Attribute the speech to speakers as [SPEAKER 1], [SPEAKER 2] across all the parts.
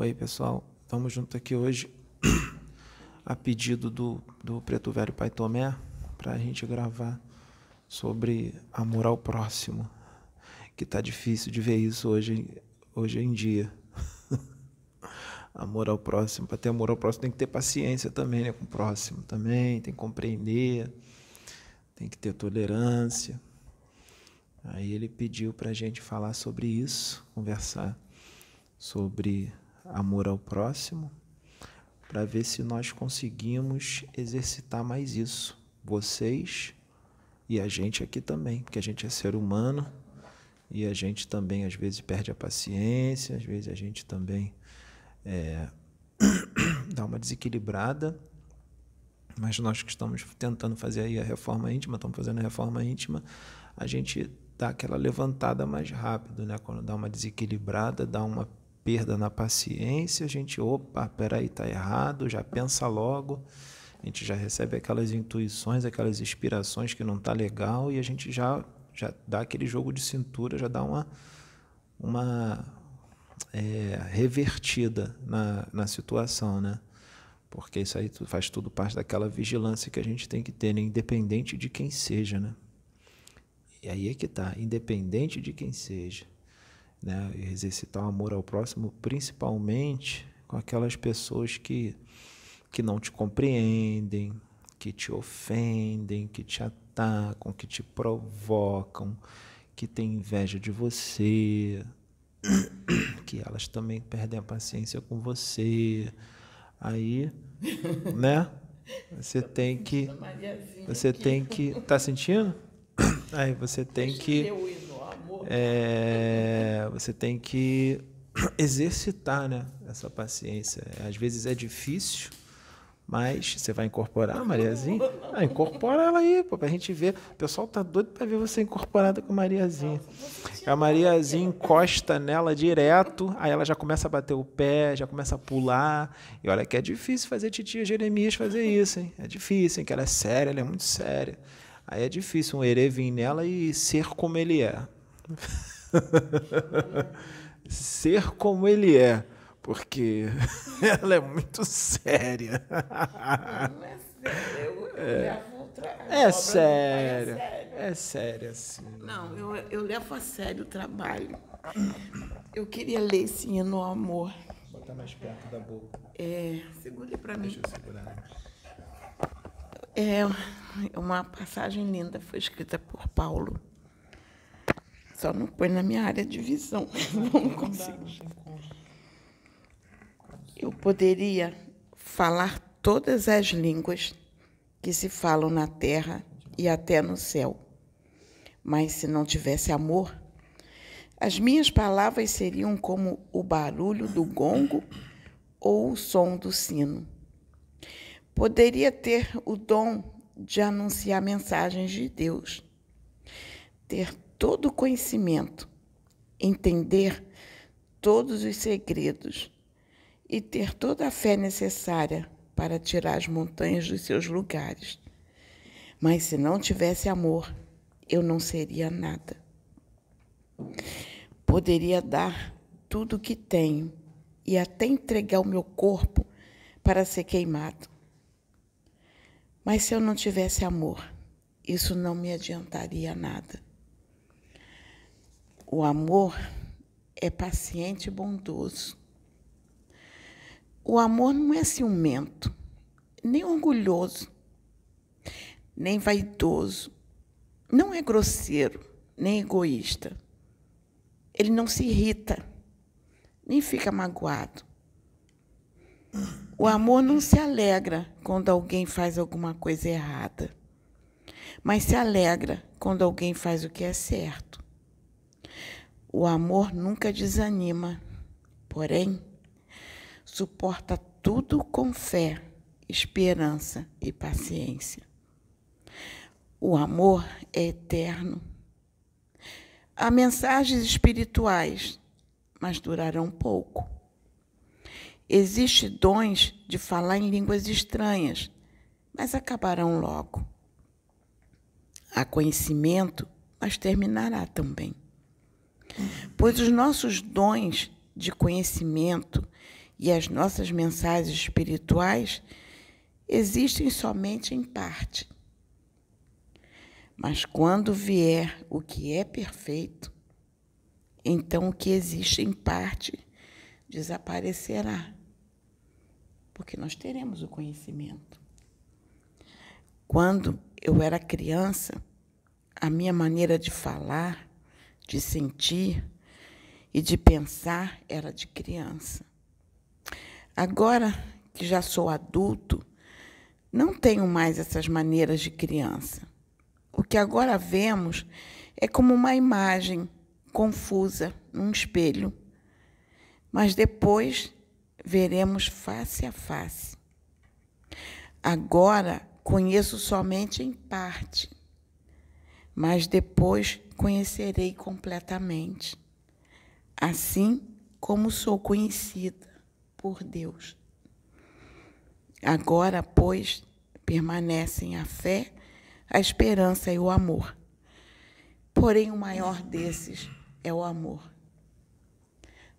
[SPEAKER 1] Oi, pessoal. Estamos juntos aqui hoje a pedido do, do Preto Velho Pai Tomé para a gente gravar sobre amor ao próximo, que tá difícil de ver isso hoje, hoje em dia. amor ao próximo, para ter amor ao próximo tem que ter paciência também né, com o próximo também, tem que compreender, tem que ter tolerância. Aí ele pediu para a gente falar sobre isso, conversar sobre amor ao próximo, para ver se nós conseguimos exercitar mais isso. Vocês e a gente aqui também, porque a gente é ser humano e a gente também às vezes perde a paciência, às vezes a gente também é, dá uma desequilibrada. Mas nós que estamos tentando fazer aí a reforma íntima, estamos fazendo a reforma íntima, a gente dá aquela levantada mais rápido, né? Quando dá uma desequilibrada, dá uma perda na paciência, a gente, opa, peraí, tá errado, já pensa logo, a gente já recebe aquelas intuições, aquelas inspirações que não tá legal e a gente já já dá aquele jogo de cintura, já dá uma uma é, revertida na, na situação, né? Porque isso aí faz tudo parte daquela vigilância que a gente tem que ter, né? independente de quem seja, né? E aí é que tá, independente de quem seja, né? Exercitar o amor ao próximo, principalmente com aquelas pessoas que que não te compreendem, que te ofendem, que te atacam, que te provocam, que têm inveja de você, que elas também perdem a paciência com você. Aí, né? Você tem que você tem que tá sentindo? Aí você tem que é, você tem que exercitar, né? Essa paciência. Às vezes é difícil, mas você vai incorporar Mariazinha? Ah, incorpora ela aí, pô, pra gente ver. O pessoal tá doido pra ver você incorporada com a Mariazinha. A Mariazinha encosta nela direto, aí ela já começa a bater o pé, já começa a pular. E olha que é difícil fazer titia Jeremias fazer isso, hein? É difícil, hein? Que ela é séria, ela é muito séria. Aí é difícil um herê vir nela e ser como ele é. ser como ele é porque ela é muito séria. Não é séria, eu, é, levo é séria, é séria, sim.
[SPEAKER 2] Não, eu, eu levo a sério o trabalho. Eu queria ler esse hino amor.
[SPEAKER 1] Botar mais perto da boca.
[SPEAKER 2] É, segure para mim.
[SPEAKER 1] Deixa eu segurar.
[SPEAKER 2] É uma passagem linda, foi escrita por Paulo. Só não põe na minha área de visão. Não consigo. Eu poderia falar todas as línguas que se falam na terra e até no céu. Mas se não tivesse amor, as minhas palavras seriam como o barulho do gongo ou o som do sino. Poderia ter o dom de anunciar mensagens de Deus, ter todo o conhecimento, entender todos os segredos e ter toda a fé necessária para tirar as montanhas dos seus lugares. Mas se não tivesse amor, eu não seria nada. Poderia dar tudo o que tenho e até entregar o meu corpo para ser queimado. Mas se eu não tivesse amor, isso não me adiantaria nada. O amor é paciente e bondoso. O amor não é ciumento, nem orgulhoso, nem vaidoso, não é grosseiro, nem egoísta. Ele não se irrita, nem fica magoado. O amor não se alegra quando alguém faz alguma coisa errada, mas se alegra quando alguém faz o que é certo. O amor nunca desanima, porém, suporta tudo com fé, esperança e paciência. O amor é eterno. Há mensagens espirituais, mas durarão pouco. Existem dons de falar em línguas estranhas, mas acabarão logo. Há conhecimento, mas terminará também. Pois os nossos dons de conhecimento e as nossas mensagens espirituais existem somente em parte. Mas quando vier o que é perfeito, então o que existe em parte desaparecerá, porque nós teremos o conhecimento. Quando eu era criança, a minha maneira de falar, de sentir e de pensar era de criança. Agora que já sou adulto, não tenho mais essas maneiras de criança. O que agora vemos é como uma imagem confusa num espelho, mas depois veremos face a face. Agora conheço somente em parte, mas depois conhecerei completamente, assim como sou conhecida por Deus. Agora, pois, permanecem a fé, a esperança e o amor. Porém, o maior desses é o amor.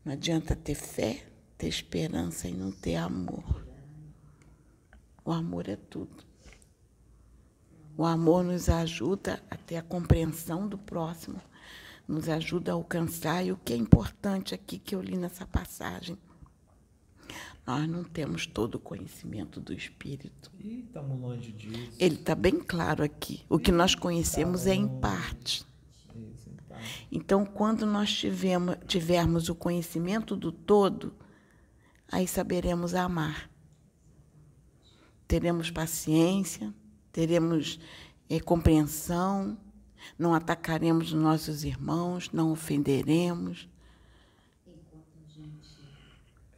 [SPEAKER 2] Não adianta ter fé, ter esperança e não ter amor. O amor é tudo. O amor nos ajuda a ter a compreensão do próximo, nos ajuda a alcançar, e o que é importante aqui que eu li nessa passagem, nós não temos todo o conhecimento do Espírito.
[SPEAKER 1] Ih, estamos longe disso.
[SPEAKER 2] Ele está bem claro aqui. O que nós conhecemos é em parte. Então, quando nós tivemos, tivermos o conhecimento do todo, aí saberemos amar. Teremos paciência, teremos é, compreensão, não atacaremos nossos irmãos, não ofenderemos.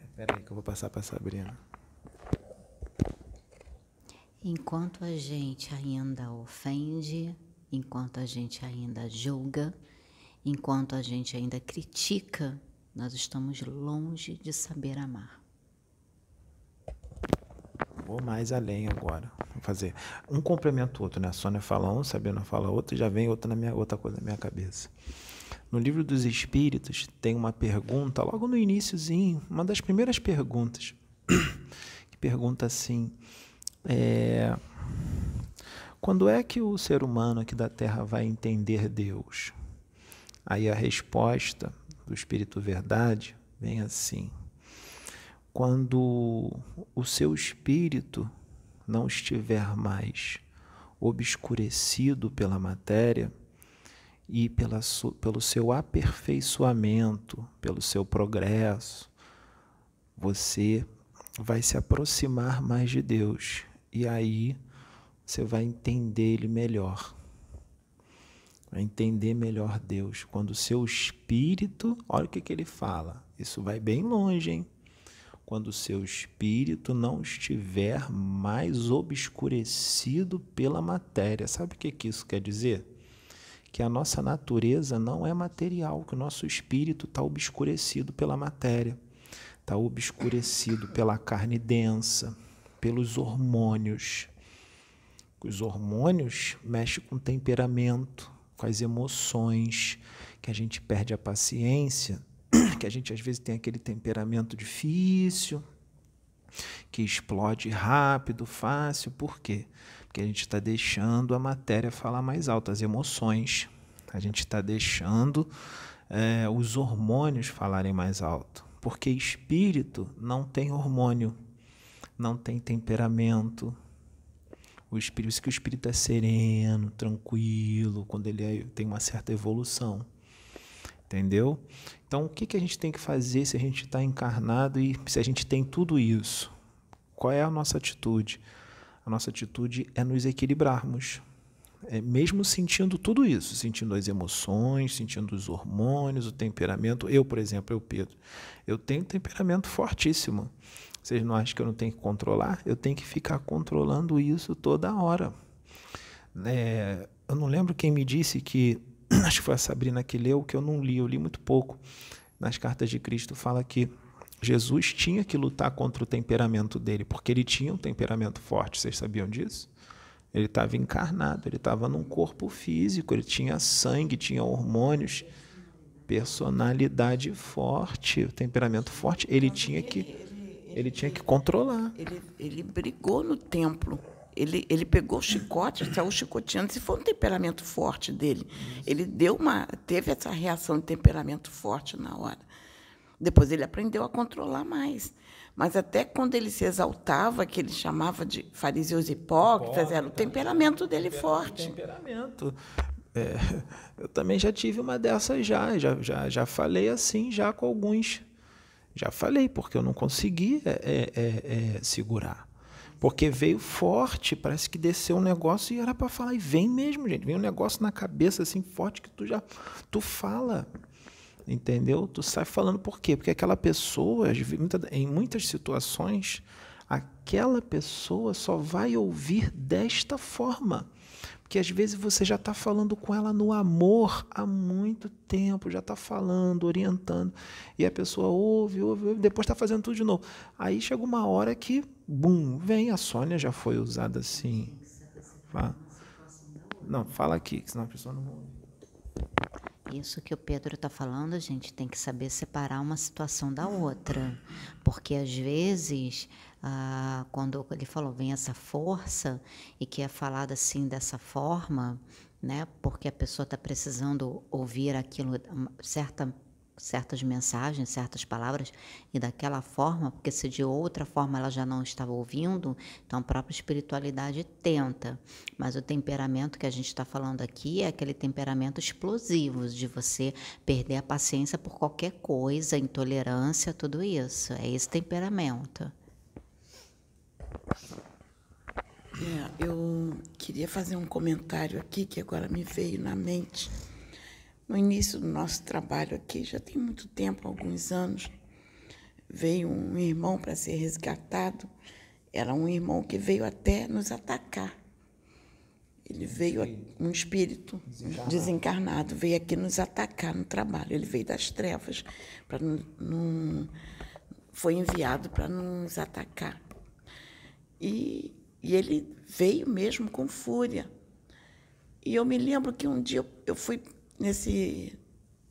[SPEAKER 1] Espera aí que eu vou passar para a Sabrina.
[SPEAKER 3] Enquanto a gente ainda ofende, enquanto a gente ainda julga, enquanto a gente ainda critica, nós estamos longe de saber amar.
[SPEAKER 1] Vou mais além agora. Vou fazer um complemento outro, né? A Sônia fala um, Sabrina fala outro, já vem outra, na minha, outra coisa na minha cabeça. No livro dos Espíritos tem uma pergunta, logo no iníciozinho, uma das primeiras perguntas, que pergunta assim: é, quando é que o ser humano aqui da Terra vai entender Deus? Aí a resposta do Espírito Verdade vem assim: quando o seu espírito não estiver mais obscurecido pela matéria e pela, pelo seu aperfeiçoamento, pelo seu progresso, você vai se aproximar mais de Deus e aí você vai entender Ele melhor. Vai entender melhor Deus. Quando o seu espírito, olha o que, que ele fala, isso vai bem longe, hein? Quando o seu espírito não estiver mais obscurecido pela matéria. Sabe o que, que isso quer dizer? Que a nossa natureza não é material, que o nosso espírito está obscurecido pela matéria, está obscurecido pela carne densa, pelos hormônios. Os hormônios mexem com o temperamento, com as emoções, que a gente perde a paciência que a gente às vezes tem aquele temperamento difícil, que explode rápido, fácil. Por quê? Porque a gente está deixando a matéria falar mais alto, as emoções. A gente está deixando é, os hormônios falarem mais alto. Porque espírito não tem hormônio, não tem temperamento. O espírito, isso que o espírito é sereno, tranquilo, quando ele é, tem uma certa evolução. Entendeu? Então, o que, que a gente tem que fazer se a gente está encarnado e se a gente tem tudo isso? Qual é a nossa atitude? A nossa atitude é nos equilibrarmos. É, mesmo sentindo tudo isso, sentindo as emoções, sentindo os hormônios, o temperamento. Eu, por exemplo, eu, Pedro, eu tenho um temperamento fortíssimo. Vocês não acham que eu não tenho que controlar? Eu tenho que ficar controlando isso toda hora. É, eu não lembro quem me disse que acho que foi a Sabrina que leu, que eu não li, eu li muito pouco. Nas cartas de Cristo fala que Jesus tinha que lutar contra o temperamento dele, porque ele tinha um temperamento forte. Vocês sabiam disso? Ele estava encarnado, ele estava num corpo físico, ele tinha sangue, tinha hormônios, personalidade forte, temperamento forte. Ele tinha que. Ele tinha que controlar.
[SPEAKER 2] Ele, ele brigou no templo. Ele, ele pegou o chicote, saiu chicoteando. Se foi um temperamento forte dele, ele deu uma, teve essa reação de temperamento forte na hora. Depois ele aprendeu a controlar mais. Mas até quando ele se exaltava, que ele chamava de fariseus hipócritas, era o temperamento dele forte.
[SPEAKER 1] Temperamento. É, eu também já tive uma dessas já, já, já, já falei assim já com alguns. Já falei, porque eu não consegui é, é, é, é segurar. Porque veio forte, parece que desceu um negócio e era para falar. E vem mesmo, gente. Vem um negócio na cabeça assim forte que tu já tu fala. Entendeu? Tu sai falando por quê? Porque aquela pessoa, em muitas situações, aquela pessoa só vai ouvir desta forma. Porque às vezes você já está falando com ela no amor há muito tempo, já está falando, orientando, e a pessoa ouve, ouve, ouve, depois está fazendo tudo de novo. Aí chega uma hora que, bum, vem. A Sônia já foi usada assim. Não, fala aqui, senão a pessoa não ouve.
[SPEAKER 3] Isso que o Pedro está falando, a gente tem que saber separar uma situação da outra. Porque às vezes, ah, quando ele falou, vem essa força e que é falado assim dessa forma, né? Porque a pessoa está precisando ouvir aquilo, certa certas mensagens, certas palavras, e daquela forma, porque se de outra forma ela já não estava ouvindo, então a própria espiritualidade tenta. Mas o temperamento que a gente está falando aqui é aquele temperamento explosivo, de você perder a paciência por qualquer coisa, intolerância, tudo isso. É esse temperamento.
[SPEAKER 2] É, eu queria fazer um comentário aqui que agora me veio na mente no início do nosso trabalho aqui, já tem muito tempo, alguns anos, veio um irmão para ser resgatado. Era um irmão que veio até nos atacar. Ele veio, um espírito desencarnado. desencarnado, veio aqui nos atacar no trabalho. Ele veio das trevas, para não, foi enviado para nos atacar. E, e ele veio mesmo com fúria. E eu me lembro que um dia eu, fui nesse,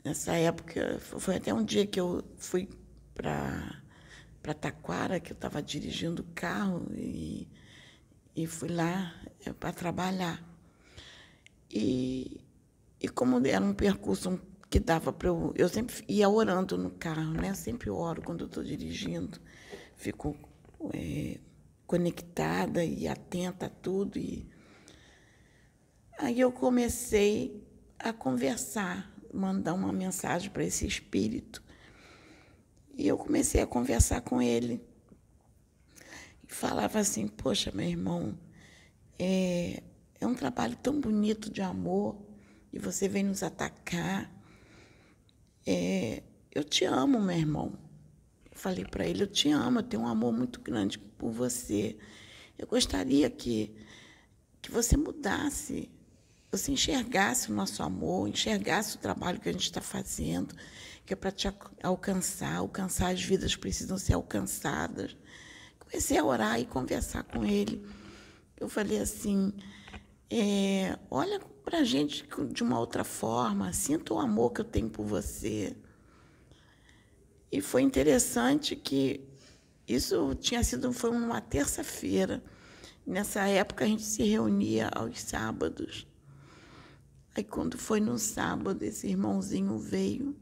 [SPEAKER 2] nessa época, foi até um dia que eu fui para Taquara, que eu estava dirigindo o carro e, e fui lá é, para trabalhar. E, e como era um percurso que dava para eu. Eu sempre ia orando no carro, né? Sempre oro quando estou dirigindo, fico é, conectada e atenta a tudo. E... Aí eu comecei a conversar, mandar uma mensagem para esse espírito. E eu comecei a conversar com ele. E falava assim: Poxa, meu irmão, é, é um trabalho tão bonito de amor e você vem nos atacar. É, eu te amo, meu irmão. Falei para ele: Eu te amo, eu tenho um amor muito grande por você. Eu gostaria que, que você mudasse você enxergasse o nosso amor, enxergasse o trabalho que a gente está fazendo, que é para te alcançar, alcançar as vidas precisam ser alcançadas. Comecei a orar e conversar com ele. Eu falei assim: é, olha para a gente de uma outra forma, sinta o amor que eu tenho por você. E foi interessante que isso tinha sido foi uma terça-feira. Nessa época a gente se reunia aos sábados. Aí quando foi no sábado, esse irmãozinho veio.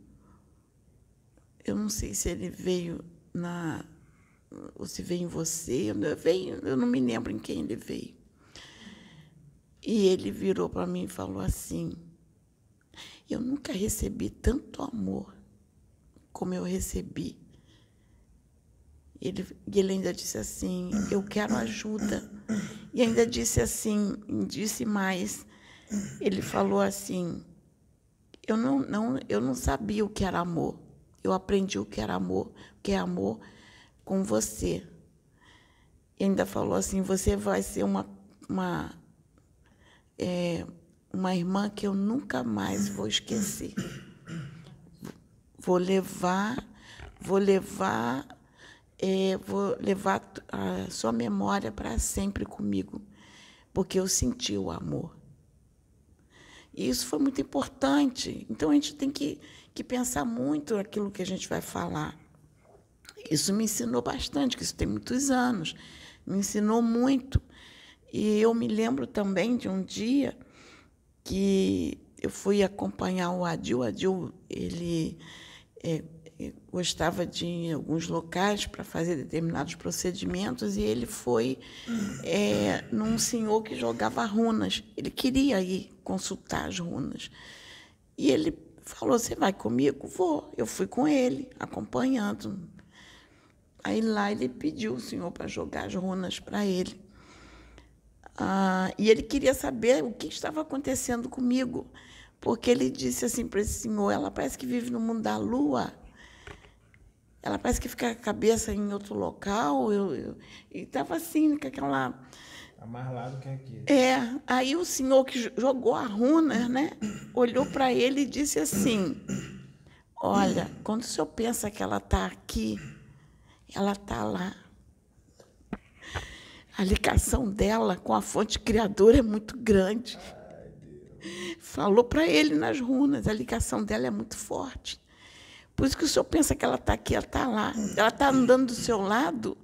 [SPEAKER 2] Eu não sei se ele veio na ou se veio em você, eu, veio, eu não me lembro em quem ele veio. E ele virou para mim e falou assim: Eu nunca recebi tanto amor como eu recebi. Ele, ele ainda disse assim: Eu quero ajuda. E ainda disse assim, disse mais: ele falou assim: eu não, não, eu não sabia o que era amor. Eu aprendi o que era amor, o que é amor com você. E ainda falou assim: você vai ser uma, uma, é, uma irmã que eu nunca mais vou esquecer. Vou levar, vou levar, é, vou levar a sua memória para sempre comigo, porque eu senti o amor. E isso foi muito importante. Então a gente tem que, que pensar muito naquilo que a gente vai falar. Isso me ensinou bastante, que isso tem muitos anos. Me ensinou muito. E eu me lembro também de um dia que eu fui acompanhar o Adil. O Adil, ele é, gostava de ir em alguns locais para fazer determinados procedimentos e ele foi é, num senhor que jogava runas. Ele queria ir consultar as runas. E ele falou: Você vai comigo? Vou. Eu fui com ele, acompanhando. Aí lá ele pediu o senhor para jogar as runas para ele. Ah, e ele queria saber o que estava acontecendo comigo, porque ele disse assim para esse senhor: Ela parece que vive no mundo da lua ela parece que fica a cabeça em outro local. Eu, eu e estava assim, com aquela.
[SPEAKER 1] Tá mais lá do que aqui.
[SPEAKER 2] É. Aí o senhor que jogou a runa, né, olhou para ele e disse assim: Olha, quando o senhor pensa que ela está aqui, ela está lá. A ligação dela com a fonte criadora é muito grande. Falou para ele nas runas, a ligação dela é muito forte. Por isso que o senhor pensa que ela está aqui, ela está lá. Ela está andando do seu lado.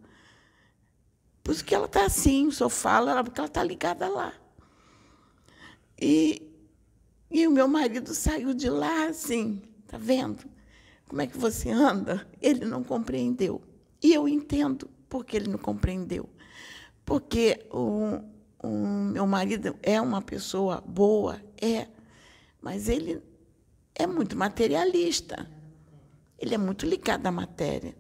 [SPEAKER 2] Por isso que ela está assim, o senhor fala, porque ela está ligada lá. E, e o meu marido saiu de lá assim, tá vendo? Como é que você anda? Ele não compreendeu. E eu entendo porque ele não compreendeu. Porque o, o meu marido é uma pessoa boa, é, mas ele é muito materialista. Ele é muito ligado à matéria.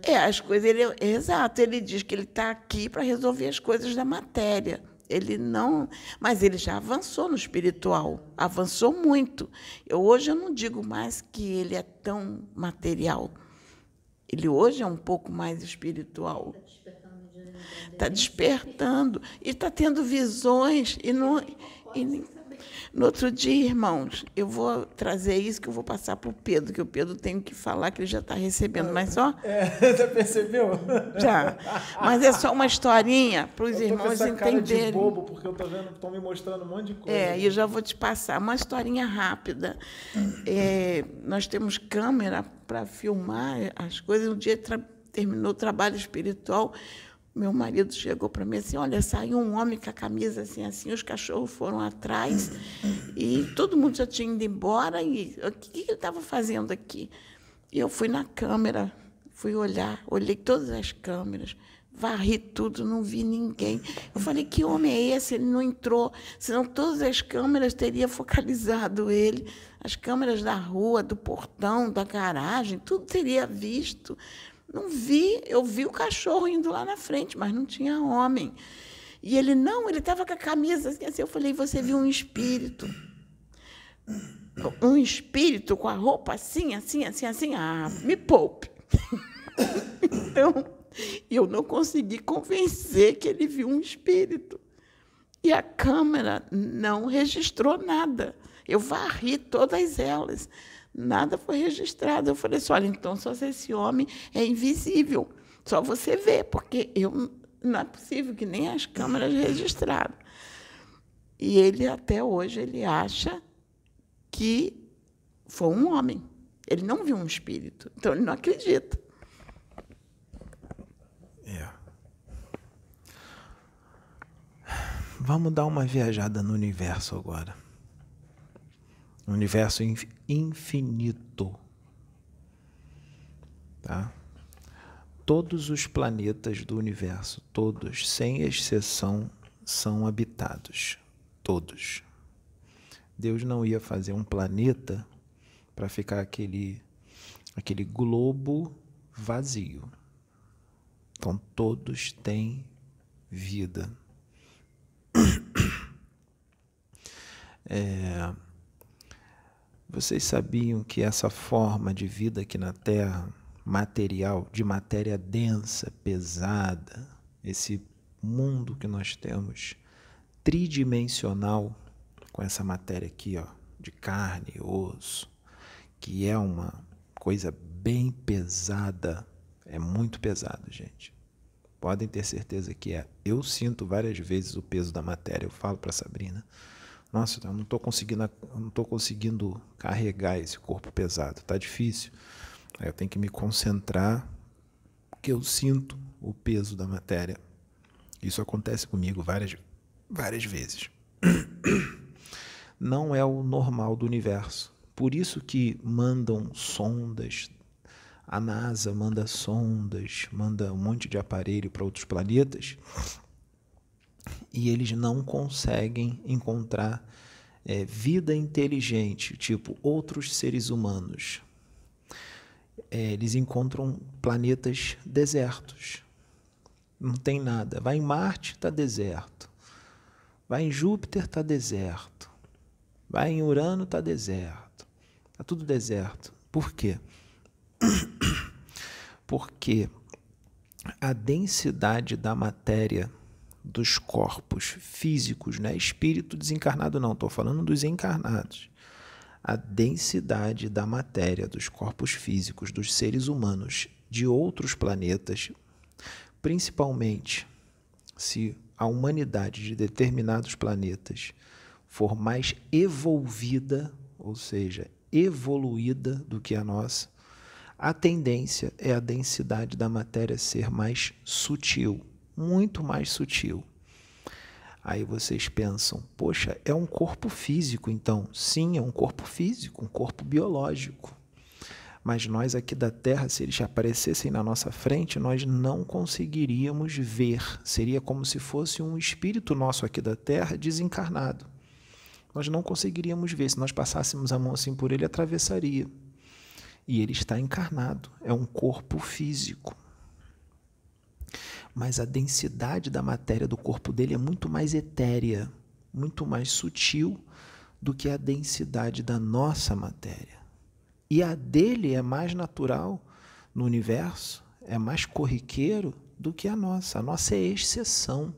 [SPEAKER 2] É, as coisas. Ele, exato, ele diz que ele está aqui para resolver as coisas da matéria. Ele não. Mas ele já avançou no espiritual, avançou muito. Eu, hoje eu não digo mais que ele é tão material. Ele hoje é um pouco mais espiritual. Está despertando. E está tendo visões. E não. E, no outro dia, irmãos, eu vou trazer isso que eu vou passar para o Pedro, que o Pedro tem que falar que ele já está recebendo, mas só.
[SPEAKER 1] É, já percebeu?
[SPEAKER 2] Já. Mas é só uma historinha para os irmãos entenderem.
[SPEAKER 1] Cara de bobo, porque eu estou vendo, estão me mostrando um monte de coisa.
[SPEAKER 2] É, e eu já vou te passar uma historinha rápida. É, nós temos câmera para filmar as coisas. Um dia terminou o trabalho espiritual meu marido chegou para mim assim, olha, saiu um homem com a camisa assim, assim, os cachorros foram atrás e todo mundo já tinha ido embora e o que, ele estava fazendo aqui? E eu fui na câmera, fui olhar, olhei todas as câmeras, varri tudo, não vi ninguém. Eu falei, que homem é esse? Ele não entrou, senão todas as câmeras teriam focalizado ele, as câmeras da rua, do portão, da garagem, tudo teria visto. Não vi, eu vi o cachorro indo lá na frente, mas não tinha homem. E ele, não, ele estava com a camisa assim, assim. Eu falei, você viu um espírito. Um espírito com a roupa assim, assim, assim, assim. Ah, me poupe. então, eu não consegui convencer que ele viu um espírito. E a câmera não registrou nada. Eu varri todas elas nada foi registrado. Eu falei assim: olha, então só se esse homem é invisível, só você vê, porque eu não é possível que nem as câmeras registraram. E ele até hoje ele acha que foi um homem. Ele não viu um espírito, então ele não acredita.
[SPEAKER 1] É. Vamos dar uma viajada no universo agora universo infinito. Tá? Todos os planetas do universo, todos, sem exceção, são habitados. Todos. Deus não ia fazer um planeta para ficar aquele, aquele globo vazio. Então, todos têm vida. É, vocês sabiam que essa forma de vida aqui na Terra, material, de matéria densa, pesada, esse mundo que nós temos, tridimensional, com essa matéria aqui, ó, de carne e osso, que é uma coisa bem pesada, é muito pesado, gente. Podem ter certeza que é. Eu sinto várias vezes o peso da matéria. Eu falo para Sabrina nossa, eu não estou conseguindo, não conseguindo carregar esse corpo pesado, tá difícil. Eu tenho que me concentrar, porque eu sinto o peso da matéria. Isso acontece comigo várias, várias vezes. Não é o normal do universo. Por isso que mandam sondas, a NASA manda sondas, manda um monte de aparelho para outros planetas e eles não conseguem encontrar é, vida inteligente, tipo outros seres humanos. É, eles encontram planetas desertos, não tem nada. Vai em Marte, está deserto. Vai em Júpiter, está deserto. Vai em Urano, está deserto. Está tudo deserto. Por quê? Porque a densidade da matéria dos corpos físicos, né? espírito desencarnado não, estou falando dos encarnados. A densidade da matéria dos corpos físicos dos seres humanos de outros planetas, principalmente se a humanidade de determinados planetas for mais evolvida, ou seja, evoluída do que a nossa, a tendência é a densidade da matéria ser mais sutil, muito mais sutil. Aí vocês pensam, poxa, é um corpo físico, então? Sim, é um corpo físico, um corpo biológico. Mas nós aqui da Terra, se eles aparecessem na nossa frente, nós não conseguiríamos ver. Seria como se fosse um espírito nosso aqui da Terra desencarnado. Nós não conseguiríamos ver. Se nós passássemos a mão assim por ele, atravessaria. E ele está encarnado, é um corpo físico mas a densidade da matéria do corpo dele é muito mais etérea, muito mais sutil do que a densidade da nossa matéria. E a dele é mais natural no universo, é mais corriqueiro do que a nossa. A nossa é exceção.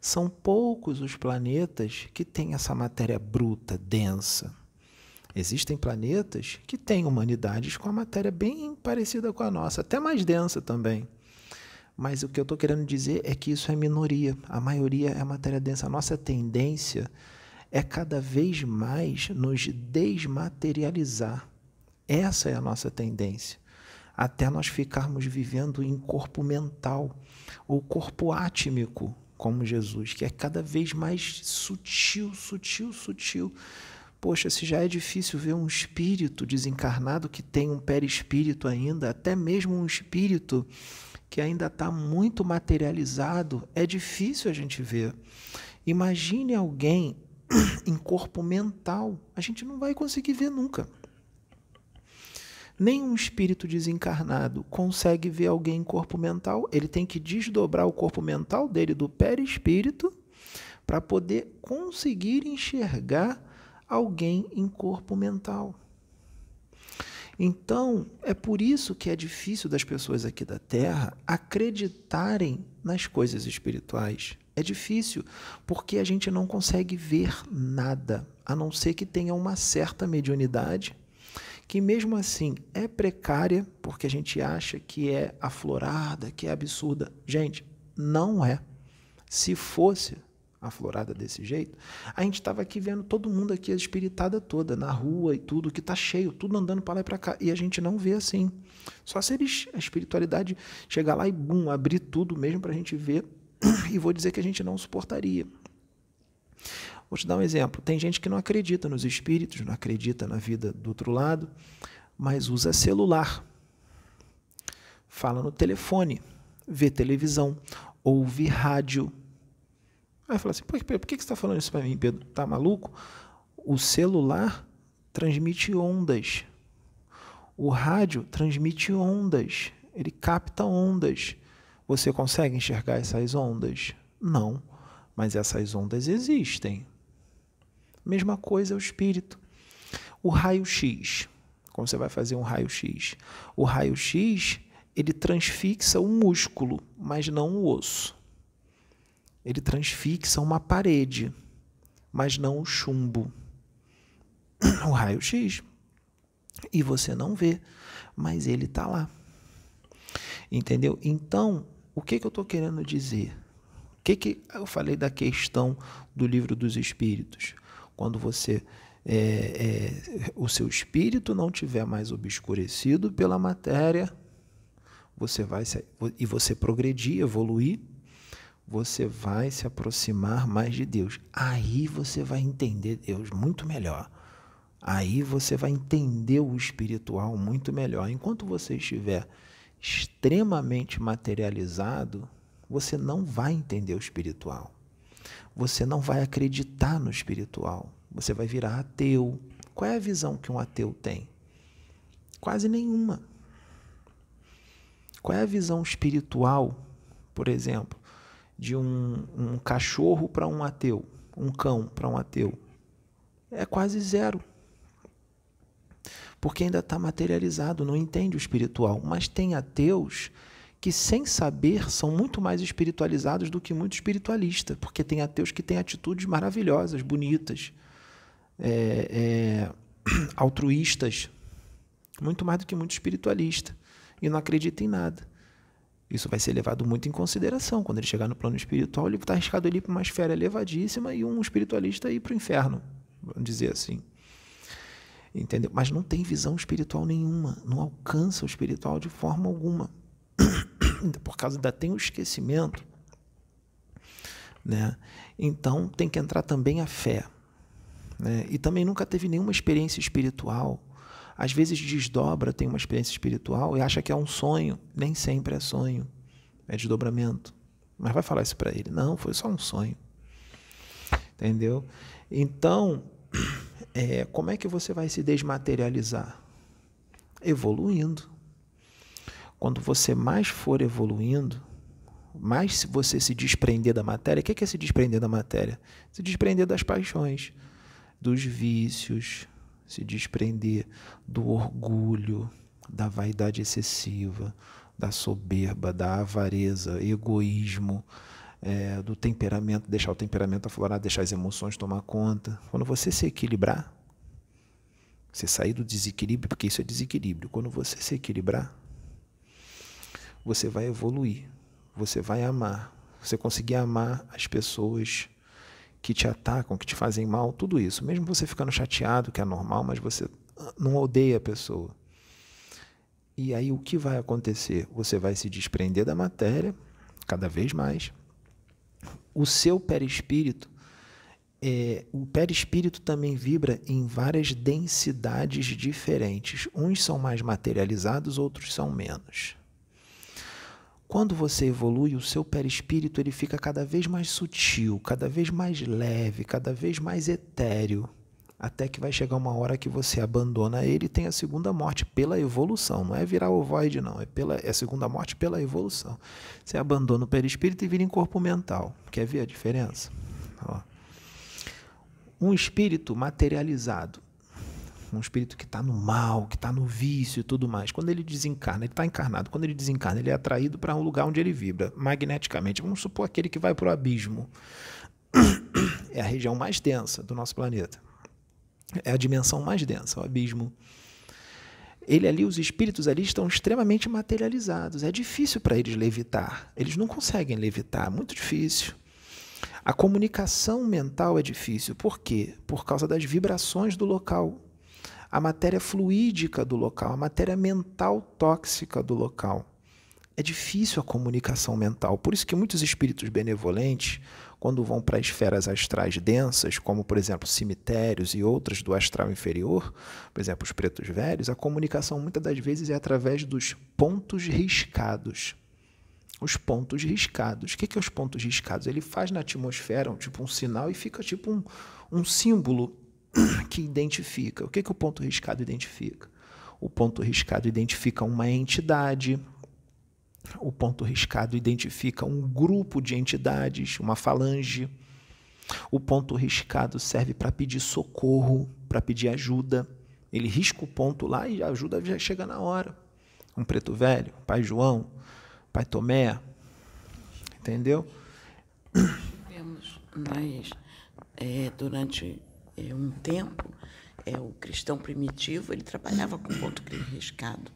[SPEAKER 1] São poucos os planetas que têm essa matéria bruta, densa. Existem planetas que têm humanidades com a matéria bem parecida com a nossa, até mais densa também. Mas o que eu estou querendo dizer é que isso é minoria. A maioria é matéria densa. A nossa tendência é cada vez mais nos desmaterializar. Essa é a nossa tendência. Até nós ficarmos vivendo em corpo mental ou corpo átmico, como Jesus, que é cada vez mais sutil, sutil, sutil. Poxa, se já é difícil ver um espírito desencarnado que tem um perispírito ainda, até mesmo um espírito que ainda está muito materializado, é difícil a gente ver. Imagine alguém em corpo mental, a gente não vai conseguir ver nunca. Nenhum espírito desencarnado consegue ver alguém em corpo mental, ele tem que desdobrar o corpo mental dele do perispírito para poder conseguir enxergar alguém em corpo mental. Então, é por isso que é difícil das pessoas aqui da Terra acreditarem nas coisas espirituais. É difícil, porque a gente não consegue ver nada, a não ser que tenha uma certa mediunidade, que mesmo assim é precária, porque a gente acha que é aflorada, que é absurda. Gente, não é. Se fosse, aflorada desse jeito, a gente estava aqui vendo todo mundo aqui, a espiritada toda, na rua e tudo, que está cheio, tudo andando para lá e para cá. E a gente não vê assim. Só se eles, a espiritualidade chegar lá e, bum, abrir tudo mesmo para a gente ver. E vou dizer que a gente não suportaria. Vou te dar um exemplo. Tem gente que não acredita nos espíritos, não acredita na vida do outro lado, mas usa celular. Fala no telefone, vê televisão, ouve rádio Aí fala assim, por que, por que você está falando isso para mim, Pedro? Tá maluco? O celular transmite ondas. O rádio transmite ondas. Ele capta ondas. Você consegue enxergar essas ondas? Não, mas essas ondas existem. Mesma coisa é o espírito. O raio-x. Como você vai fazer um raio-x? O raio-x, ele transfixa o músculo, mas não o osso ele transfixa uma parede, mas não o chumbo, o raio-x. E você não vê, mas ele está lá. Entendeu? Então, o que, que eu estou querendo dizer? O que, que eu falei da questão do livro dos espíritos? Quando você é, é, o seu espírito não tiver mais obscurecido pela matéria, você vai e você progredir, evoluir, você vai se aproximar mais de Deus. Aí você vai entender Deus muito melhor. Aí você vai entender o espiritual muito melhor. Enquanto você estiver extremamente materializado, você não vai entender o espiritual. Você não vai acreditar no espiritual. Você vai virar ateu. Qual é a visão que um ateu tem? Quase nenhuma. Qual é a visão espiritual, por exemplo, de um, um cachorro para um ateu, um cão para um ateu? É quase zero porque ainda está materializado, não entende o espiritual. Mas tem ateus que, sem saber, são muito mais espiritualizados do que muito espiritualista, porque tem ateus que têm atitudes maravilhosas, bonitas, é, é, altruístas, muito mais do que muito espiritualista, e não acredita em nada. Isso vai ser levado muito em consideração. Quando ele chegar no plano espiritual, ele está arriscado ali para uma esfera elevadíssima e um espiritualista ir para o inferno, vamos dizer assim entendeu? Mas não tem visão espiritual nenhuma, não alcança o espiritual de forma alguma. Por causa da tem o esquecimento, né? Então tem que entrar também a fé, né? E também nunca teve nenhuma experiência espiritual. Às vezes desdobra, tem uma experiência espiritual e acha que é um sonho, nem sempre é sonho, é desdobramento. Mas vai falar isso para ele? Não, foi só um sonho. Entendeu? Então, é, como é que você vai se desmaterializar? Evoluindo. Quando você mais for evoluindo, mais você se desprender da matéria. O que é se desprender da matéria? Se desprender das paixões, dos vícios, se desprender do orgulho, da vaidade excessiva, da soberba, da avareza, egoísmo, é, do temperamento, deixar o temperamento aflorar, deixar as emoções tomar conta. Quando você se equilibrar, você sair do desequilíbrio, porque isso é desequilíbrio. Quando você se equilibrar, você vai evoluir, você vai amar, você conseguir amar as pessoas que te atacam, que te fazem mal, tudo isso. Mesmo você ficando chateado, que é normal, mas você não odeia a pessoa. E aí o que vai acontecer? Você vai se desprender da matéria cada vez mais o seu perispírito, é, o perispírito também vibra em várias densidades diferentes. Uns são mais materializados, outros são menos. Quando você evolui, o seu perispírito ele fica cada vez mais sutil, cada vez mais leve, cada vez mais etéreo até que vai chegar uma hora que você abandona ele e tem a segunda morte pela evolução. Não é virar ovoide, não. É, pela, é a segunda morte pela evolução. Você abandona o perispírito e vira em corpo mental. Quer ver a diferença? Ó. Um espírito materializado, um espírito que está no mal, que está no vício e tudo mais. Quando ele desencarna, ele está encarnado. Quando ele desencarna, ele é atraído para um lugar onde ele vibra magneticamente. Vamos supor aquele que vai para o abismo. É a região mais densa do nosso planeta é a dimensão mais densa, o abismo. Ele ali, os espíritos ali estão extremamente materializados. É difícil para eles levitar. Eles não conseguem levitar, muito difícil. A comunicação mental é difícil. Por quê? Por causa das vibrações do local. A matéria fluídica do local, a matéria mental tóxica do local. É difícil a comunicação mental. Por isso que muitos espíritos benevolentes quando vão para esferas astrais densas, como por exemplo cemitérios e outras do astral inferior, por exemplo os pretos velhos, a comunicação muitas das vezes é através dos pontos riscados. Os pontos riscados. O que, que é os pontos riscados? Ele faz na atmosfera um, tipo um sinal e fica tipo um, um símbolo que identifica. O que, que o ponto riscado identifica? O ponto riscado identifica uma entidade, o ponto riscado identifica um grupo de entidades, uma falange. O ponto riscado serve para pedir socorro, para pedir ajuda. Ele risca o ponto lá e a ajuda já chega na hora. Um preto velho, pai João, pai Tomé. Entendeu?
[SPEAKER 2] Vemos, mas é, durante é, um tempo, é, o cristão primitivo ele trabalhava com ponto riscado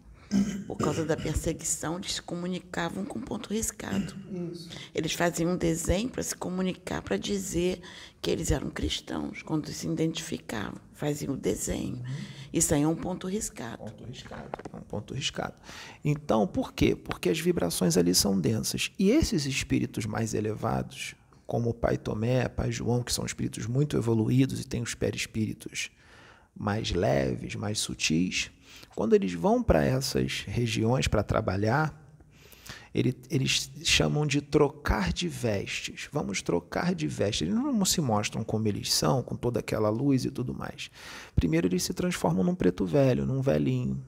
[SPEAKER 2] Por causa da perseguição, eles se comunicavam com ponto riscado. Isso. Eles faziam um desenho para se comunicar, para dizer que eles eram cristãos, quando se identificavam. Faziam o desenho. Uhum. Isso aí é um ponto riscado.
[SPEAKER 1] Ponto riscado. É um ponto riscado. Então, por quê? Porque as vibrações ali são densas. E esses espíritos mais elevados, como o Pai Tomé, Pai João, que são espíritos muito evoluídos e têm os perispíritos mais leves, mais sutis, quando eles vão para essas regiões para trabalhar, ele, eles chamam de trocar de vestes. Vamos trocar de vestes. Eles não se mostram como eles são, com toda aquela luz e tudo mais. Primeiro, eles se transformam num preto velho, num velhinho.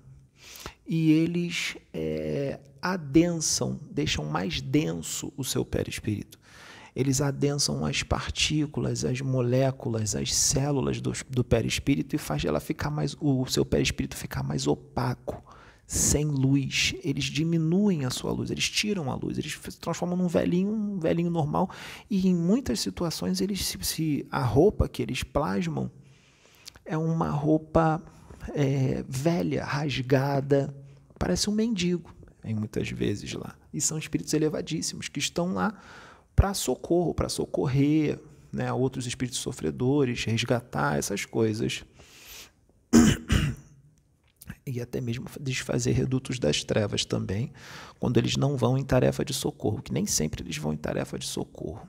[SPEAKER 1] E eles é, adensam, deixam mais denso o seu perispírito eles adensam as partículas, as moléculas, as células do, do perispírito e faz ela ficar mais, o seu perispírito ficar mais opaco, sem luz. Eles diminuem a sua luz, eles tiram a luz, eles se transformam num velhinho, um velhinho normal. E em muitas situações eles se, se a roupa que eles plasmam é uma roupa é, velha, rasgada, parece um mendigo, em muitas vezes lá. E são espíritos elevadíssimos que estão lá para socorro, para socorrer né, outros espíritos sofredores, resgatar essas coisas. e até mesmo desfazer redutos das trevas também, quando eles não vão em tarefa de socorro, que nem sempre eles vão em tarefa de socorro.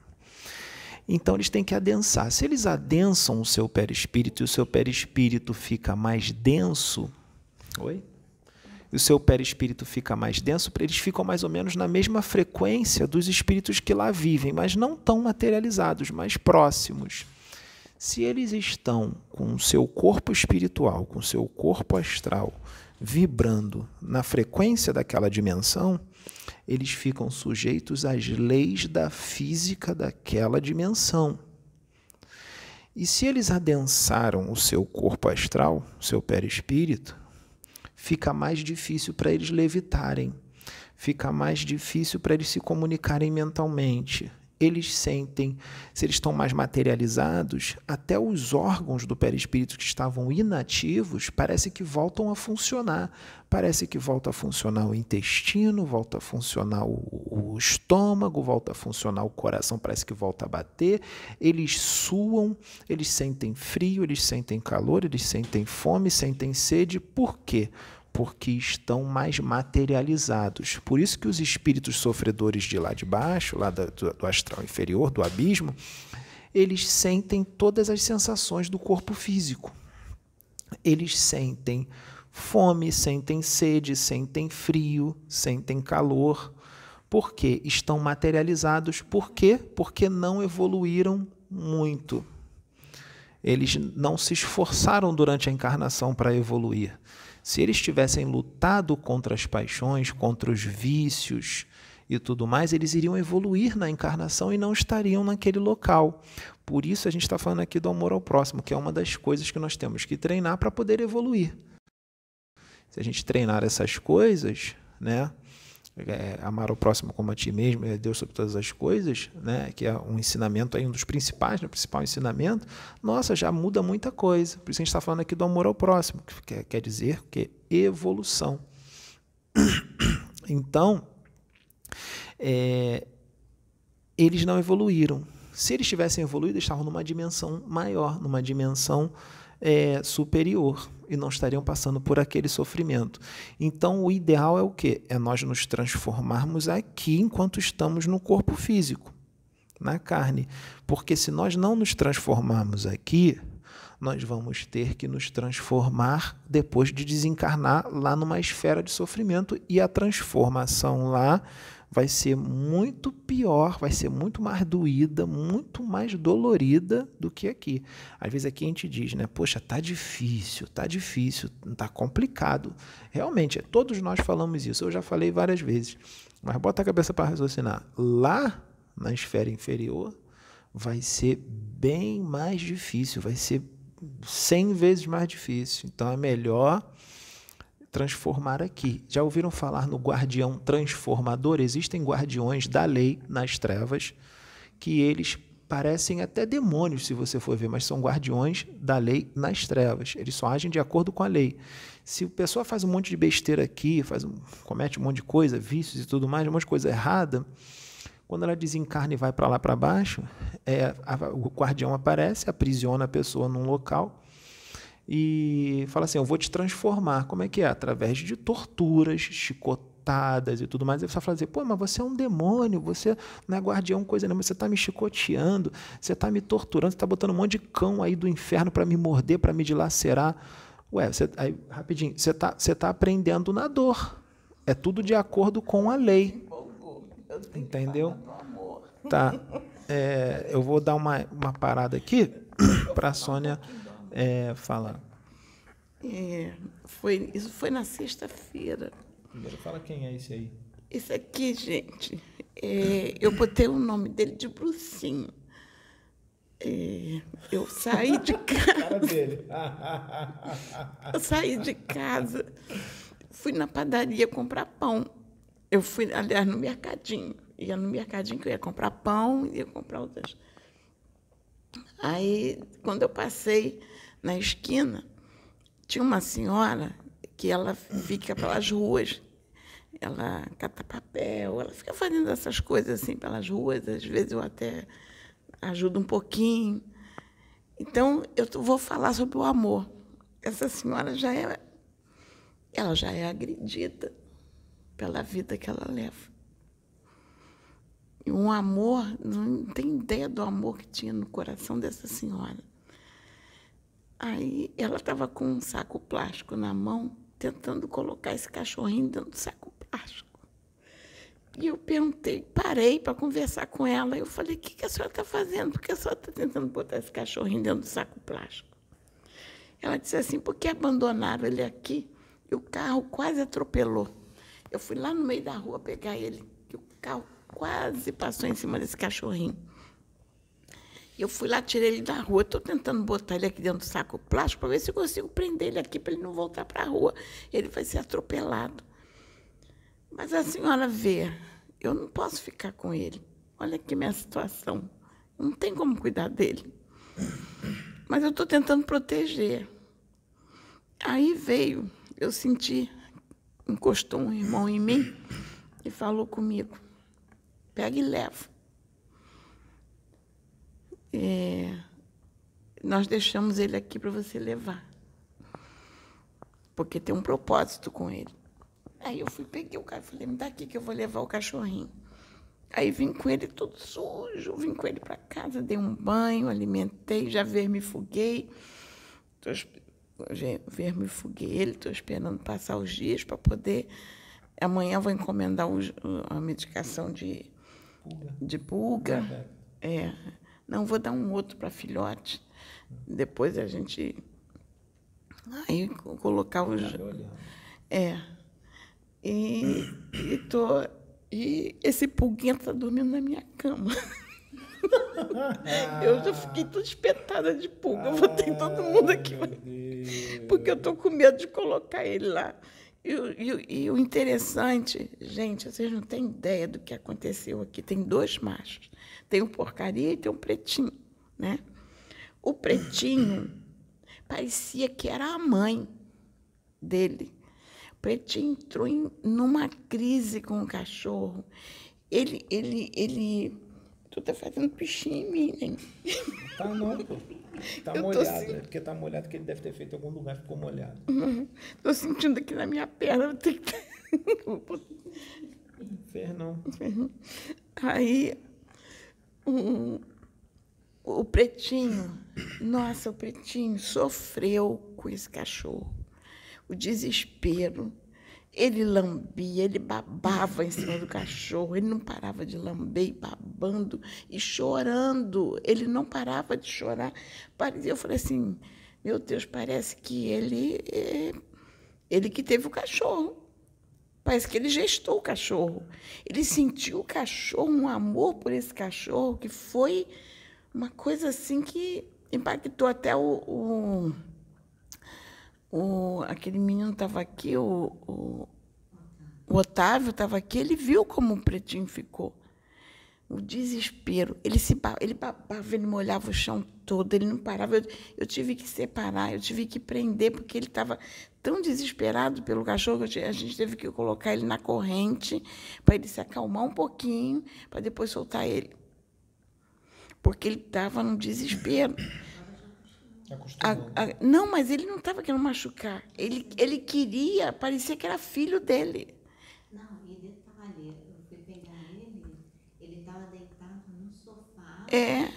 [SPEAKER 1] Então eles têm que adensar. Se eles adensam o seu perispírito e o seu perispírito fica mais denso, oi? E o seu perispírito fica mais denso, eles ficam mais ou menos na mesma frequência dos espíritos que lá vivem, mas não tão materializados, mais próximos. Se eles estão com o seu corpo espiritual, com o seu corpo astral, vibrando na frequência daquela dimensão, eles ficam sujeitos às leis da física daquela dimensão. E se eles adensaram o seu corpo astral, o seu perispírito, fica mais difícil para eles levitarem, fica mais difícil para eles se comunicarem mentalmente. Eles sentem, se eles estão mais materializados, até os órgãos do perispírito que estavam inativos parece que voltam a funcionar. Parece que volta a funcionar o intestino, volta a funcionar o, o estômago, volta a funcionar o coração, parece que volta a bater. Eles suam, eles sentem frio, eles sentem calor, eles sentem fome, sentem sede. Por quê? Porque estão mais materializados. Por isso que os espíritos sofredores de lá de baixo, lá do, do, astral inferior, do abismo, eles sentem todas as sensações do corpo físico. Eles sentem fome, sentem sede, sentem frio, sentem calor, porque estão materializados. Por quê? Porque não evoluíram muito. Eles não se esforçaram durante a encarnação para evoluir. Se eles tivessem lutado contra as paixões, contra os vícios e tudo mais, eles iriam evoluir na encarnação e não estariam naquele local. Por isso a gente está falando aqui do amor ao próximo, que é uma das coisas que nós temos que treinar para poder evoluir. Se a gente treinar essas coisas, né, é, amar o próximo como a ti mesmo, é Deus sobre todas as coisas, né, que é um ensinamento aí, um dos principais, né, o principal ensinamento, nossa, já muda muita coisa. Por isso a gente está falando aqui do amor ao próximo, que quer, quer dizer que evolução. Então, é, eles não evoluíram. Se eles tivessem evoluído, eles estavam numa dimensão maior, numa dimensão é, superior e não estariam passando por aquele sofrimento. Então, o ideal é o quê? É nós nos transformarmos aqui enquanto estamos no corpo físico, na carne. Porque se nós não nos transformarmos aqui, nós vamos ter que nos transformar depois de desencarnar lá numa esfera de sofrimento e a transformação lá vai ser muito pior, vai ser muito mais doída, muito mais dolorida do que aqui. Às vezes aqui a gente diz, né? Poxa, tá difícil, tá difícil, tá complicado. Realmente, todos nós falamos isso. Eu já falei várias vezes. Mas bota a cabeça para raciocinar. Lá na esfera inferior vai ser bem mais difícil, vai ser 100 vezes mais difícil. Então é melhor transformar aqui. Já ouviram falar no guardião transformador? Existem guardiões da lei nas trevas que eles parecem até demônios, se você for ver, mas são guardiões da lei nas trevas. Eles só agem de acordo com a lei. Se a pessoa faz um monte de besteira aqui, faz um, comete um monte de coisa, vícios e tudo mais, um monte de coisa errada, quando ela desencarna e vai para lá para baixo, é, a, o guardião aparece, aprisiona a pessoa num local e fala assim: Eu vou te transformar. Como é que é? Através de torturas, chicotadas e tudo mais. Ele fala assim: Pô, mas você é um demônio, você não é guardião, coisa nenhuma, você está me chicoteando, você está me torturando, você está botando um monte de cão aí do inferno para me morder, para me dilacerar. Ué, você, aí, rapidinho, você está você tá aprendendo na dor. É tudo de acordo com a lei. Entendeu? Tá. É, eu vou dar uma, uma parada aqui para a Sônia é, falar.
[SPEAKER 2] É, foi, isso foi na sexta-feira.
[SPEAKER 1] Primeiro fala quem é esse aí.
[SPEAKER 2] Esse aqui, gente, é, eu botei o nome dele de Brucinho. É, eu saí de casa. eu saí de casa, fui na padaria comprar pão. Eu fui, aliás, no mercadinho. Ia no mercadinho que eu ia comprar pão, ia comprar outras. Aí, quando eu passei na esquina, tinha uma senhora que ela fica pelas ruas. Ela cata papel, ela fica fazendo essas coisas assim pelas ruas. Às vezes eu até ajudo um pouquinho. Então, eu vou falar sobre o amor. Essa senhora já é, ela já é agredida pela vida que ela leva. E um amor, não tem ideia do amor que tinha no coração dessa senhora. Aí ela estava com um saco plástico na mão, tentando colocar esse cachorrinho dentro do saco plástico. E eu perguntei, parei para conversar com ela. Eu falei: o que, que a senhora está fazendo? Por que a senhora está tentando botar esse cachorrinho dentro do saco plástico? Ela disse assim: porque abandonaram ele aqui e o carro quase atropelou. Eu fui lá no meio da rua pegar ele, que o carro quase passou em cima desse cachorrinho. Eu fui lá, tirei ele da rua. Estou tentando botar ele aqui dentro do saco plástico para ver se eu consigo prender ele aqui para ele não voltar para a rua. Ele vai ser atropelado. Mas a senhora vê, eu não posso ficar com ele. Olha aqui minha situação. Não tem como cuidar dele. Mas eu estou tentando proteger. Aí veio, eu senti encostou um irmão em mim e falou comigo: pega e leva. É, nós deixamos ele aqui para você levar, porque tem um propósito com ele. Aí eu fui, peguei o cara e falei: me dá aqui que eu vou levar o cachorrinho. Aí vim com ele todo sujo, vim com ele para casa, dei um banho, alimentei, já vermifuguei. Estou vermifuguei ele, estou esperando passar os dias para poder. Amanhã vou encomendar os, a medicação de pulga. De pulga. É. Não, vou dar um outro para filhote. Depois a gente. Aí colocar os. É. E, e, tô, e esse pulguinha está dormindo na minha cama. eu já fiquei toda espetada de pulga. Eu botei todo mundo aqui. Porque eu estou com medo de colocar ele lá. E, e, e, o interessante, gente, vocês não têm ideia do que aconteceu aqui. Tem dois machos. Tem um porcaria e tem um pretinho. Né? O pretinho parecia que era a mãe dele. O pretinho entrou em, numa crise com o cachorro. Ele, ele, ele Tu tá fazendo pichinho em mim, né?
[SPEAKER 1] Tá não, pô. Tá eu molhado, assim... é porque tá molhado que ele deve ter feito em algum lugar ficou molhado.
[SPEAKER 2] Uhum. Tô sentindo aqui na minha perna, eu tenho que...
[SPEAKER 1] Infernão.
[SPEAKER 2] Aí, um, o pretinho, nossa, o pretinho sofreu com esse cachorro. O desespero ele lambia, ele babava em cima do cachorro, ele não parava de lamber e babando e chorando. Ele não parava de chorar. Eu falei assim: meu Deus, parece que ele, é, ele que teve o cachorro. Parece que ele gestou o cachorro. Ele sentiu o cachorro, um amor por esse cachorro, que foi uma coisa assim que impactou até o, o o, aquele menino estava aqui, o, o, o Otávio estava aqui, ele viu como o pretinho ficou. O desespero. Ele se ele babava, ele molhava o chão todo, ele não parava. Eu, eu tive que separar, eu tive que prender, porque ele estava tão desesperado pelo cachorro, a gente teve que colocar ele na corrente para ele se acalmar um pouquinho, para depois soltar ele. Porque ele estava num desespero. A, a, não, mas ele não estava querendo machucar. Ele, ele queria, parecia que era filho dele.
[SPEAKER 3] Não, e detalhe, eu fui pegar ele, ele estava deitado no sofá.
[SPEAKER 2] É,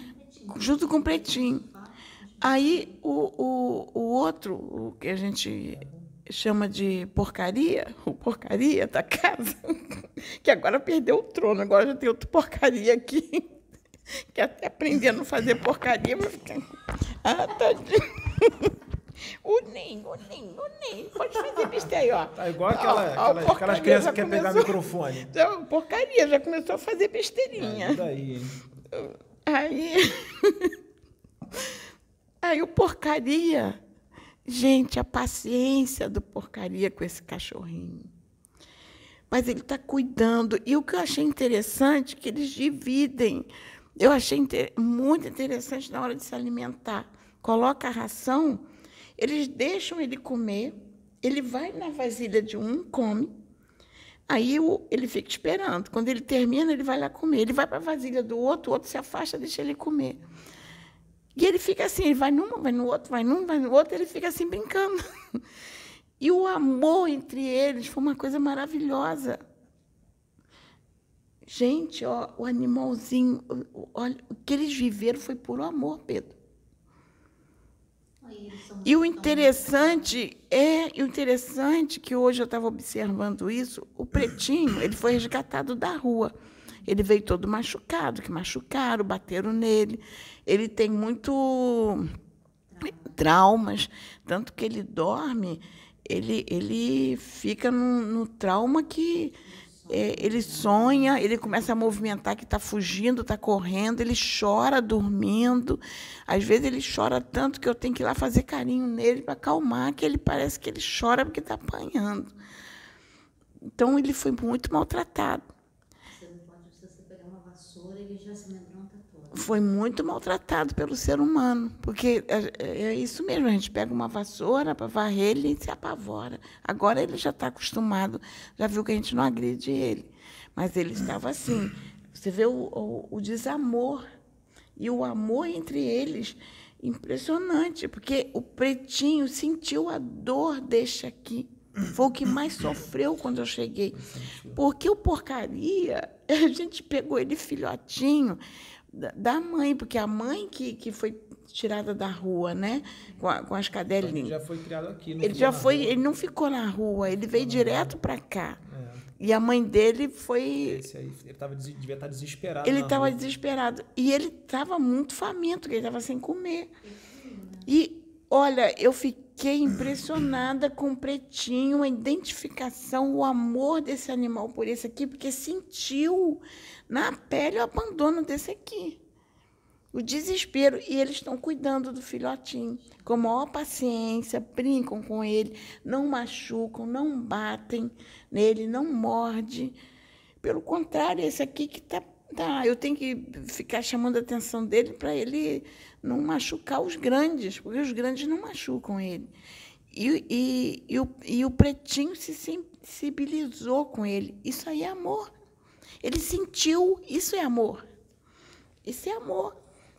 [SPEAKER 2] junto com o pretinho. Aí o, o, o outro, o que a gente chama de porcaria, o porcaria da casa, que agora perdeu o trono, agora já tem outro porcaria aqui, que até aprendendo a fazer porcaria vai ficar. Ah, tadinho. O Nem, o Nem, o Nem. Pode fazer besteira aí, ó.
[SPEAKER 1] Tá igual aquela, ó, aquela, aquelas crianças que querem pegar microfone.
[SPEAKER 2] Já, porcaria, já começou a fazer besteirinha. É,
[SPEAKER 1] daí, hein?
[SPEAKER 2] Aí. Aí o porcaria. Gente, a paciência do porcaria com esse cachorrinho. Mas ele está cuidando. E o que eu achei interessante é que eles dividem. Eu achei inter... muito interessante na hora de se alimentar. Coloca a ração, eles deixam ele comer, ele vai na vasilha de um, come, aí ele fica esperando. Quando ele termina, ele vai lá comer. Ele vai para a vasilha do outro, o outro se afasta, deixa ele comer. E ele fica assim, ele vai num, vai no outro, vai num, vai no outro, ele fica assim brincando. E o amor entre eles foi uma coisa maravilhosa. Gente, ó, o animalzinho, olha, o que eles viveram foi puro amor, Pedro. E o interessante é, o interessante que hoje eu estava observando isso, o pretinho, ele foi resgatado da rua. Ele veio todo machucado, que machucaram, bateram nele. Ele tem muito traumas, tanto que ele dorme, ele, ele fica no, no trauma que é, ele sonha, ele começa a movimentar que está fugindo, está correndo, ele chora dormindo. Às vezes ele chora tanto que eu tenho que ir lá fazer carinho nele para acalmar, que ele parece que ele chora porque está apanhando. Então ele foi muito maltratado.
[SPEAKER 3] Você não pode, se você pegar uma vassoura, ele já se amedronta todo.
[SPEAKER 2] Foi muito maltratado pelo ser humano, porque é, é, isso mesmo, a gente pega uma vassoura para varrer ele e se apavora. Agora ele já está acostumado, já viu que a gente não agride ele. Mas ele estava assim. Você vê o, o, o desamor e o amor entre eles impressionante, porque o pretinho sentiu a dor deste aqui. Foi o que mais sofreu quando eu cheguei. Porque o porcaria, a gente pegou ele filhotinho da mãe, porque a mãe que, que foi tirada da rua, né? Com, a, com as cadelinhas. Ele
[SPEAKER 1] já foi criado aqui.
[SPEAKER 2] ele já foi, rua. ele não ficou na rua, ele veio direto para cá. É. E a mãe dele foi.
[SPEAKER 1] Esse aí, ele tava, devia estar desesperado.
[SPEAKER 2] Ele estava desesperado. E ele estava muito faminto, ele estava sem comer. E, olha, eu fiquei impressionada com o pretinho, a identificação, o amor desse animal por esse aqui, porque sentiu na pele o abandono desse aqui. O desespero. E eles estão cuidando do filhotinho com maior paciência, brincam com ele, não machucam, não batem nele, não morde. Pelo contrário, esse aqui que está. Tá, eu tenho que ficar chamando a atenção dele para ele não machucar os grandes, porque os grandes não machucam ele. E, e, e, o, e o pretinho se sensibilizou com ele. Isso aí é amor. Ele sentiu, isso é amor. Isso é amor.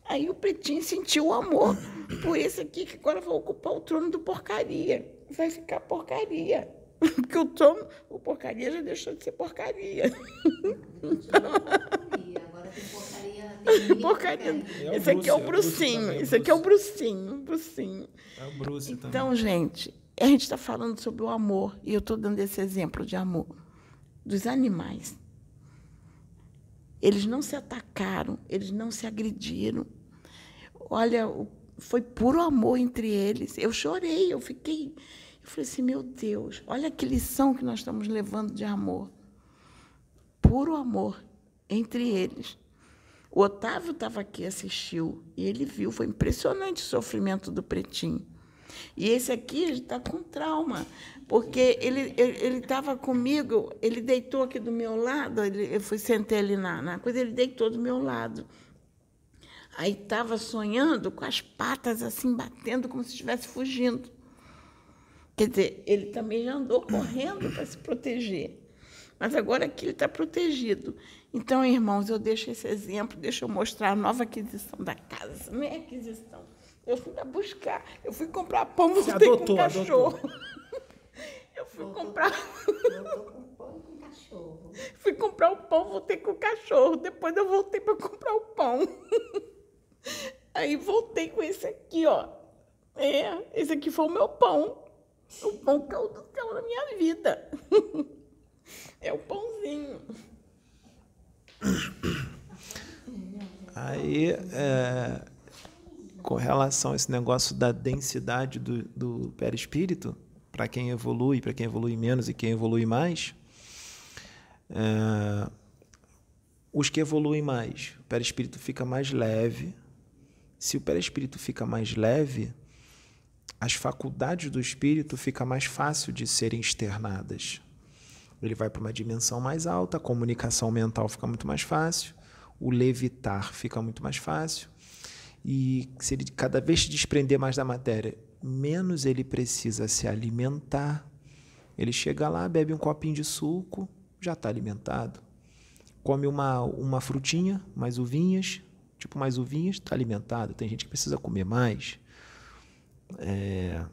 [SPEAKER 2] Aí o Pretinho sentiu o amor por esse aqui, que agora vai ocupar o trono do porcaria. Vai ficar porcaria. Porque o trono, o porcaria já deixou de ser porcaria.
[SPEAKER 3] Agora tem porcaria.
[SPEAKER 2] Porcaria. É esse aqui é o brucinho. É esse aqui é o brucinho. brucinho.
[SPEAKER 1] É o Bruce
[SPEAKER 2] então,
[SPEAKER 1] também.
[SPEAKER 2] gente, a gente está falando sobre o amor. E eu estou dando esse exemplo de amor dos animais. Eles não se atacaram, eles não se agrediram. Olha, foi puro amor entre eles. Eu chorei, eu fiquei. Eu falei assim: meu Deus, olha que lição que nós estamos levando de amor. Puro amor entre eles. O Otávio estava aqui, assistiu, e ele viu, foi impressionante o sofrimento do pretinho. E esse aqui está com trauma, porque ele ele estava comigo, ele deitou aqui do meu lado, ele, eu fui sentei ali na, na coisa, ele deitou do meu lado. Aí estava sonhando com as patas assim batendo como se estivesse fugindo. Quer dizer, ele também já andou correndo para se proteger. Mas agora aqui ele está protegido. Então, irmãos, eu deixo esse exemplo, deixa eu mostrar a nova aquisição da casa. Não é aquisição. Eu fui lá buscar, eu fui comprar pão, voltei
[SPEAKER 1] adotou,
[SPEAKER 2] com cachorro.
[SPEAKER 1] adotou.
[SPEAKER 2] Eu fui comprar.
[SPEAKER 3] Eu tô com pão com cachorro.
[SPEAKER 2] Fui comprar o pão, voltei com o cachorro. Depois eu voltei para comprar o pão. Aí voltei com esse aqui, ó. É, esse aqui foi o meu pão. O pão caiu do céu na minha vida. É o pãozinho.
[SPEAKER 1] Aí, é, com relação a esse negócio da densidade do, do perispírito, para quem evolui, para quem evolui menos e quem evolui mais, é, os que evoluem mais, o perispírito fica mais leve. Se o perispírito fica mais leve, as faculdades do espírito fica mais fácil de serem externadas. Ele vai para uma dimensão mais alta, a comunicação mental fica muito mais fácil, o levitar fica muito mais fácil. E se ele cada vez se desprender mais da matéria, menos ele precisa se alimentar. Ele chega lá, bebe um copinho de suco, já está alimentado. Come uma, uma frutinha, mais uvinhas, tipo mais uvinhas, está alimentado. Tem gente que precisa comer mais. É,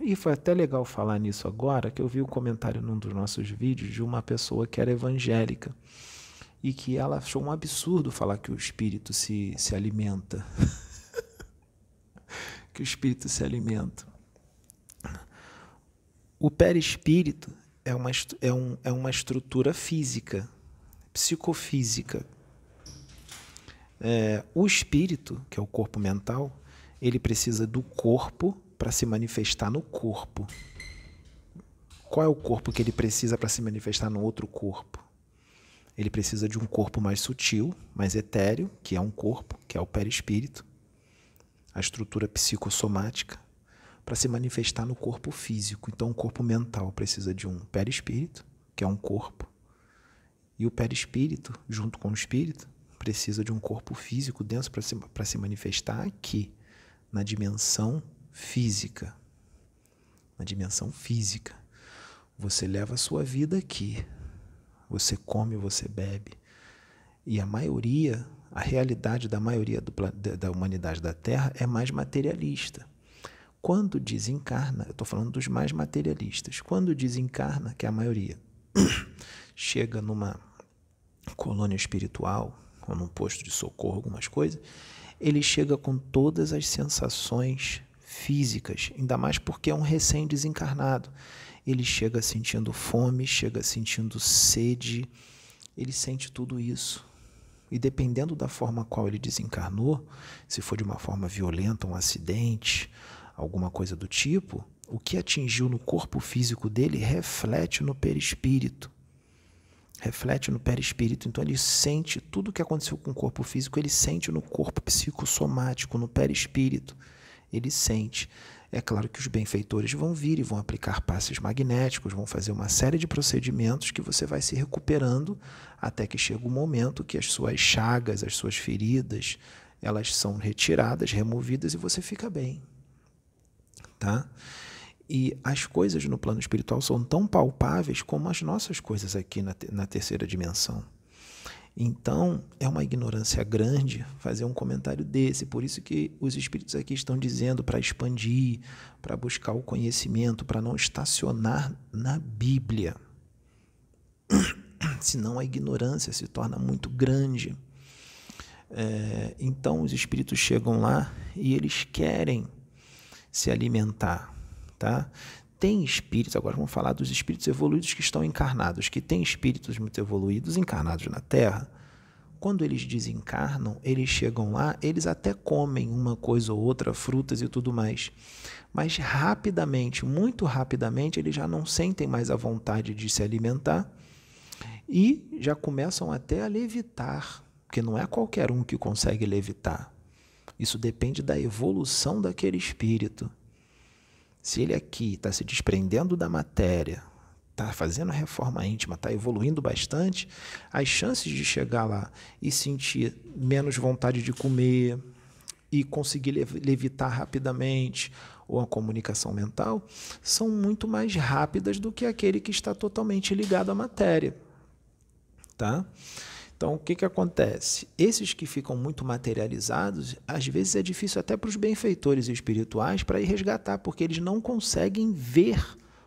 [SPEAKER 1] e foi até legal falar nisso agora, que eu vi um comentário num dos nossos vídeos de uma pessoa que era evangélica e que ela achou um absurdo falar que o espírito se, se alimenta. que o espírito se alimenta. O perispírito é uma, é, um, é uma estrutura física, psicofísica. É, o espírito, que é o corpo mental, ele precisa do corpo para se manifestar no corpo. Qual é o corpo que ele precisa para se manifestar no outro corpo? Ele precisa de um corpo mais sutil, mais etéreo, que é um corpo, que é o perispírito, a estrutura psicossomática, para se manifestar no corpo físico. Então, o corpo mental precisa de um perispírito, que é um corpo, e o perispírito, junto com o espírito, precisa de um corpo físico denso para se, se manifestar aqui, na dimensão física. Na dimensão física. Você leva a sua vida aqui. Você come, você bebe. E a maioria, a realidade da maioria do, da humanidade da Terra é mais materialista. Quando desencarna, eu estou falando dos mais materialistas, quando desencarna, que é a maioria, chega numa colônia espiritual, ou num posto de socorro, algumas coisas, ele chega com todas as sensações físicas, ainda mais porque é um recém-desencarnado. Ele chega sentindo fome, chega sentindo sede, ele sente tudo isso. E dependendo da forma qual ele desencarnou, se for de uma forma violenta, um acidente, alguma coisa do tipo, o que atingiu no corpo físico dele reflete no perispírito. Reflete no perispírito. Então ele sente tudo o que aconteceu com o corpo físico, ele sente no corpo psicossomático, no perispírito ele sente. É claro que os benfeitores vão vir e vão aplicar passes magnéticos, vão fazer uma série de procedimentos que você vai se recuperando até que chega o momento que as suas chagas, as suas feridas, elas são retiradas, removidas e você fica bem. Tá? E as coisas no plano espiritual são tão palpáveis como as nossas coisas aqui na, na terceira dimensão. Então, é uma ignorância grande fazer um comentário desse. Por isso que os espíritos aqui estão dizendo para expandir, para buscar o conhecimento, para não estacionar na Bíblia. Senão a ignorância se torna muito grande. É, então, os espíritos chegam lá e eles querem se alimentar. Tá? Tem espíritos, agora vamos falar dos espíritos evoluídos que estão encarnados, que têm espíritos muito evoluídos encarnados na Terra. Quando eles desencarnam, eles chegam lá, eles até comem uma coisa ou outra, frutas e tudo mais. Mas rapidamente, muito rapidamente, eles já não sentem mais a vontade de se alimentar e já começam até a levitar, porque não é qualquer um que consegue levitar. Isso depende da evolução daquele espírito. Se ele aqui está se desprendendo da matéria, está fazendo a reforma íntima, está evoluindo bastante, as chances de chegar lá e sentir menos vontade de comer e conseguir levitar rapidamente ou a comunicação mental são muito mais rápidas do que aquele que está totalmente ligado à matéria. Tá? Então, o que, que acontece? Esses que ficam muito materializados, às vezes é difícil até para os benfeitores espirituais para ir resgatar, porque eles não conseguem ver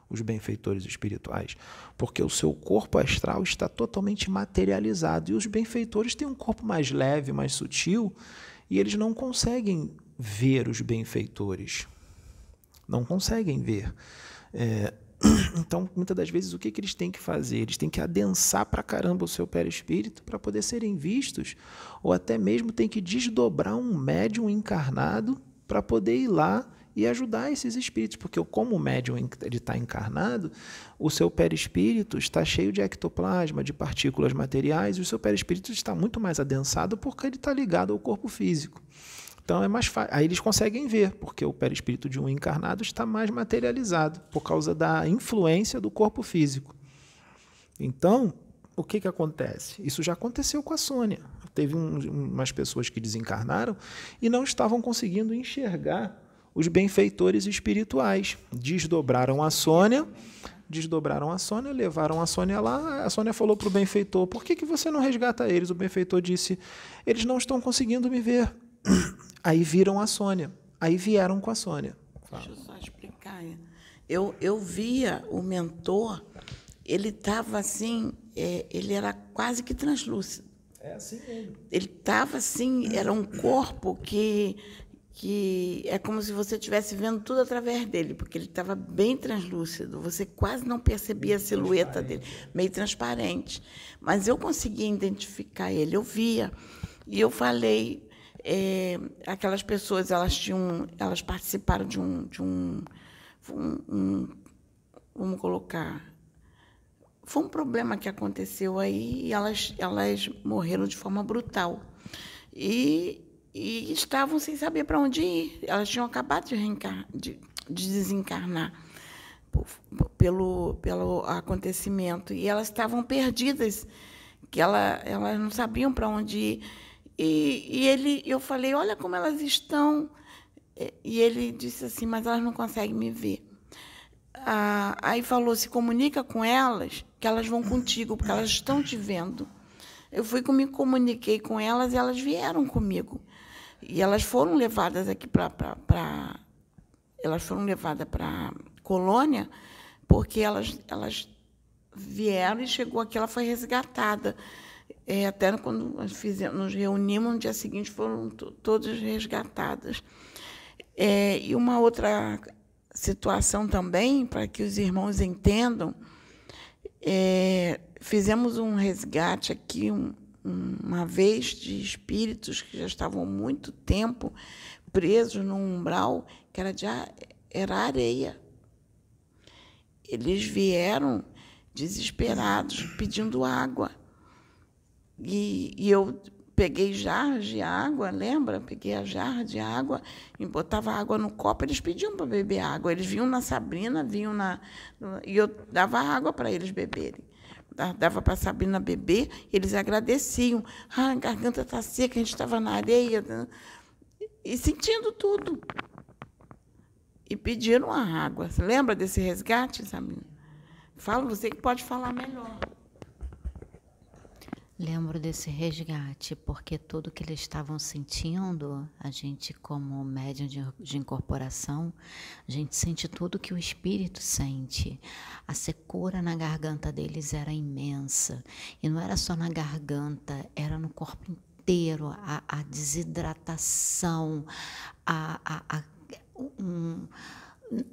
[SPEAKER 1] os benfeitores espirituais, porque o seu corpo astral está totalmente materializado e os benfeitores têm um corpo mais leve, mais sutil, e eles não conseguem ver os benfeitores. Não conseguem ver. É, Então, muitas das vezes, o que, que eles têm que fazer? Eles têm que adensar para caramba o seu perispírito para poder serem vistos, ou até mesmo tem que desdobrar um médium encarnado para poder ir lá e ajudar esses espíritos, porque como o médium está encarnado, o seu perispírito está cheio de ectoplasma, de partículas materiais, e o seu perispírito está muito mais adensado porque ele está ligado ao corpo físico. Então é mais fácil. Aí eles conseguem ver, porque o perispírito de um encarnado está mais materializado por causa da influência do corpo físico. Então, o que, que acontece? Isso já aconteceu com a Sônia. Teve um, umas pessoas que desencarnaram e não estavam conseguindo enxergar os benfeitores espirituais. Desdobraram a Sônia, desdobraram a Sônia, levaram a Sônia lá. A Sônia falou para o benfeitor: Por que, que você não resgata eles? O benfeitor disse: Eles não estão conseguindo me ver. Aí viram a Sônia. Aí vieram com a Sônia.
[SPEAKER 2] Fala. Deixa eu só explicar. Eu, eu via o mentor, ele estava assim, é, ele era quase que translúcido.
[SPEAKER 1] É assim mesmo.
[SPEAKER 2] Ele estava assim, era um corpo que, que é como se você estivesse vendo tudo através dele, porque ele estava bem translúcido. Você quase não percebia meio a silhueta dele, meio transparente. Mas eu conseguia identificar ele, eu via. E eu falei, é, aquelas pessoas elas tinham elas participaram de um de um, um, um, vamos colocar foi um problema que aconteceu aí e elas elas morreram de forma brutal. E, e estavam sem saber para onde ir. Elas tinham acabado de, reencar, de, de desencarnar pelo pelo acontecimento. E elas estavam perdidas que ela, elas não sabiam para onde ir e, e ele, eu falei, olha como elas estão. E ele disse assim, mas elas não conseguem me ver. Ah, aí falou, se comunica com elas, que elas vão contigo, porque elas estão te vendo. Eu fui me comuniquei com elas e elas vieram comigo. E elas foram levadas aqui para elas foram levadas para colônia porque elas elas vieram e chegou aqui ela foi resgatada é, até quando fizemos, nos reunimos, no dia seguinte foram todas resgatadas. É, e uma outra situação também, para que os irmãos entendam, é, fizemos um resgate aqui um, uma vez de espíritos que já estavam muito tempo presos num umbral que era, de, era areia. Eles vieram desesperados, pedindo água. E, e eu peguei jarras de água, lembra? Peguei a jarra de água e botava água no copo. Eles pediam para beber água. Eles vinham na Sabrina, vinham na. E eu dava água para eles beberem. Dava para a Sabrina beber, eles agradeciam. Ah, a garganta está seca, a gente estava na areia. E sentindo tudo. E pediram a água. Você lembra desse resgate, Sabrina? Fala, você que pode falar melhor.
[SPEAKER 3] Lembro desse resgate, porque tudo que eles estavam sentindo, a gente, como médium de, de, incorporação, a gente sente tudo que o espírito sente. A secura na garganta deles era imensa. E não era só na garganta, era no corpo inteiro a, a desidratação, a, a, a um,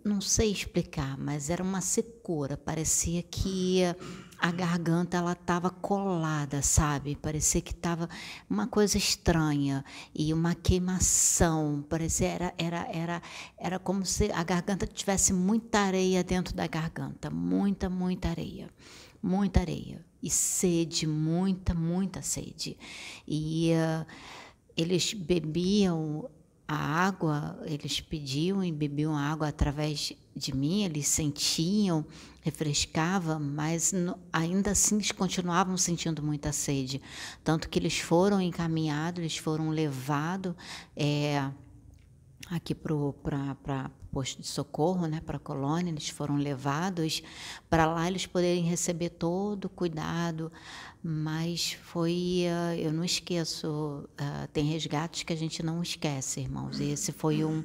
[SPEAKER 3] não sei explicar, mas era uma secura. Parecia que a garganta ela estava colada, sabe? Parecia que estava uma coisa estranha e uma queimação. Parecia era era era era como se a garganta tivesse muita areia dentro da garganta, muita muita areia, muita areia e sede, muita muita sede. E uh, eles bebiam a água, eles pediam e bebiam água através de mim, eles sentiam, refrescava, mas ainda assim eles continuavam sentindo muita sede. Tanto que eles foram encaminhados, eles foram levados é, aqui para posto de socorro, né, para a colônia, eles foram levados para lá eles poderem receber todo o cuidado, mas foi, uh, eu não esqueço, uh, tem resgates que a gente não esquece, irmãos, e esse foi um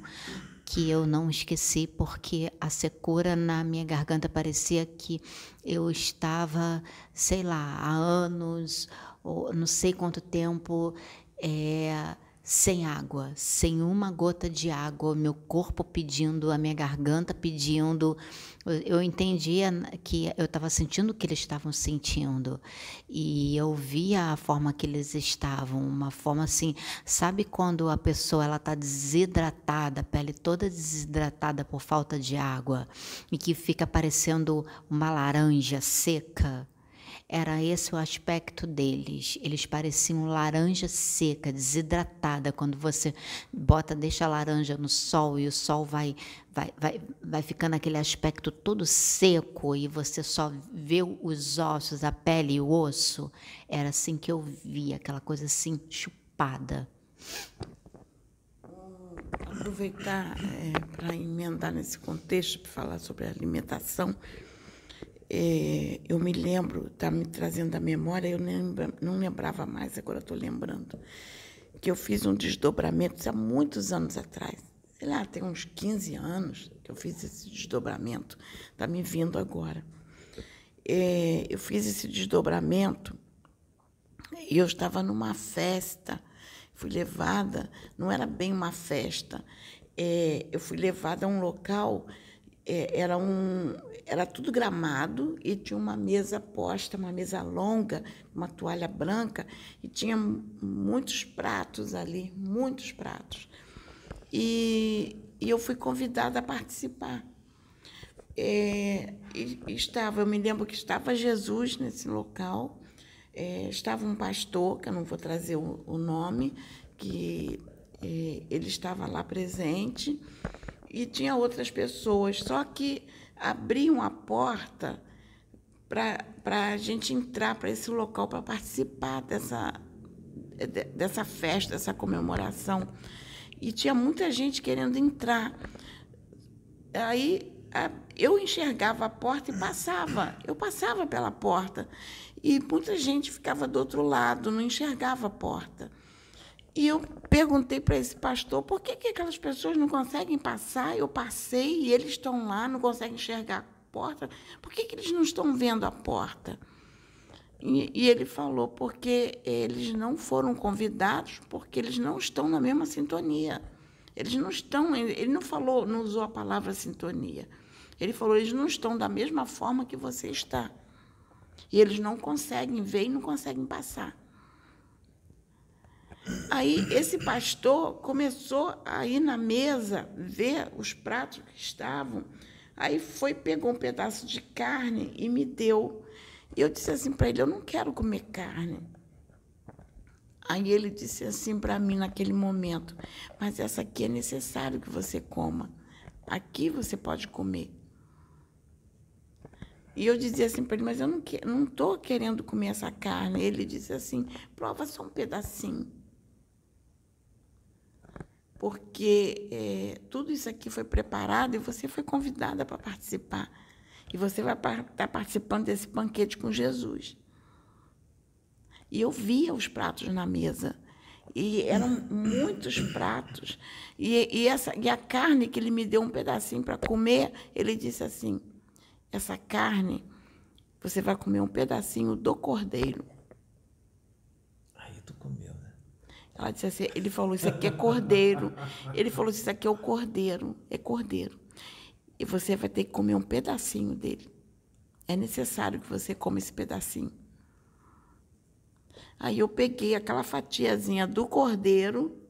[SPEAKER 3] que eu não esqueci porque a secura na minha garganta parecia que eu estava, sei lá, há anos, ou não sei quanto tempo, é, sem água, sem uma gota de água, meu corpo pedindo, a minha garganta pedindo. Eu entendia que eu estava sentindo o que eles estavam sentindo e eu via a forma que eles estavam, uma forma assim, sabe quando a pessoa ela está desidratada, a pele toda desidratada por falta de água e que fica parecendo uma laranja seca? Era esse o aspecto deles. Eles pareciam laranja seca, desidratada. Quando você bota, deixa a laranja no sol e o sol vai, vai, vai, vai ficando aquele aspecto todo seco e você só vê os ossos, a pele e o osso. Era assim que eu via, aquela coisa assim chupada.
[SPEAKER 2] Aproveitar é, para emendar nesse contexto, para falar sobre alimentação é, eu me lembro, está me trazendo à memória, eu lembra, não lembrava mais, agora estou lembrando, que eu fiz um desdobramento há muitos anos atrás. Sei lá, tem uns 15 anos que eu fiz esse desdobramento, está me vindo agora. É, eu fiz esse desdobramento e eu estava numa festa, fui levada, não era bem uma festa, é, eu fui levada a um local é, era, um, era tudo gramado e tinha uma mesa posta, uma mesa longa, uma toalha branca, e tinha muitos pratos ali, muitos pratos. E, e eu fui convidada a participar. É, e, estava, eu me lembro que estava Jesus nesse local, é, estava um pastor, que eu não vou trazer o, o nome, que é, ele estava lá presente, e tinha outras pessoas, só que abriam a porta para a gente entrar para esse local para participar dessa, dessa festa, dessa comemoração. E tinha muita gente querendo entrar. Aí eu enxergava a porta e passava, eu passava pela porta. E muita gente ficava do outro lado, não enxergava a porta. E eu perguntei para esse pastor por que, que aquelas pessoas não conseguem passar. Eu passei e eles estão lá, não conseguem enxergar a porta. Por que, que eles não estão vendo a porta? E, e ele falou porque eles não foram convidados, porque eles não estão na mesma sintonia. Eles não estão, ele não falou, não usou a palavra sintonia. Ele falou, eles não estão da mesma forma que você está. E eles não conseguem ver e não conseguem passar. Aí esse pastor começou a ir na mesa ver os pratos que estavam. Aí foi, pegou um pedaço de carne e me deu. E eu disse assim para ele: Eu não quero comer carne. Aí ele disse assim para mim naquele momento: Mas essa aqui é necessário que você coma. Aqui você pode comer. E eu dizia assim para ele: Mas eu não estou querendo comer essa carne. Ele disse assim: Prova só um pedacinho porque é, tudo isso aqui foi preparado e você foi convidada para participar. E você vai estar tá participando desse banquete com Jesus. E eu via os pratos na mesa. E eram muitos pratos. E, e, essa, e a carne que ele me deu um pedacinho para comer, ele disse assim: essa carne, você vai comer um pedacinho do cordeiro.
[SPEAKER 1] Aí tu comeu.
[SPEAKER 2] Ela disse assim, ele falou, isso aqui é cordeiro. Ele falou, isso aqui é o cordeiro, é cordeiro. E você vai ter que comer um pedacinho dele. É necessário que você coma esse pedacinho. Aí eu peguei aquela fatiazinha do cordeiro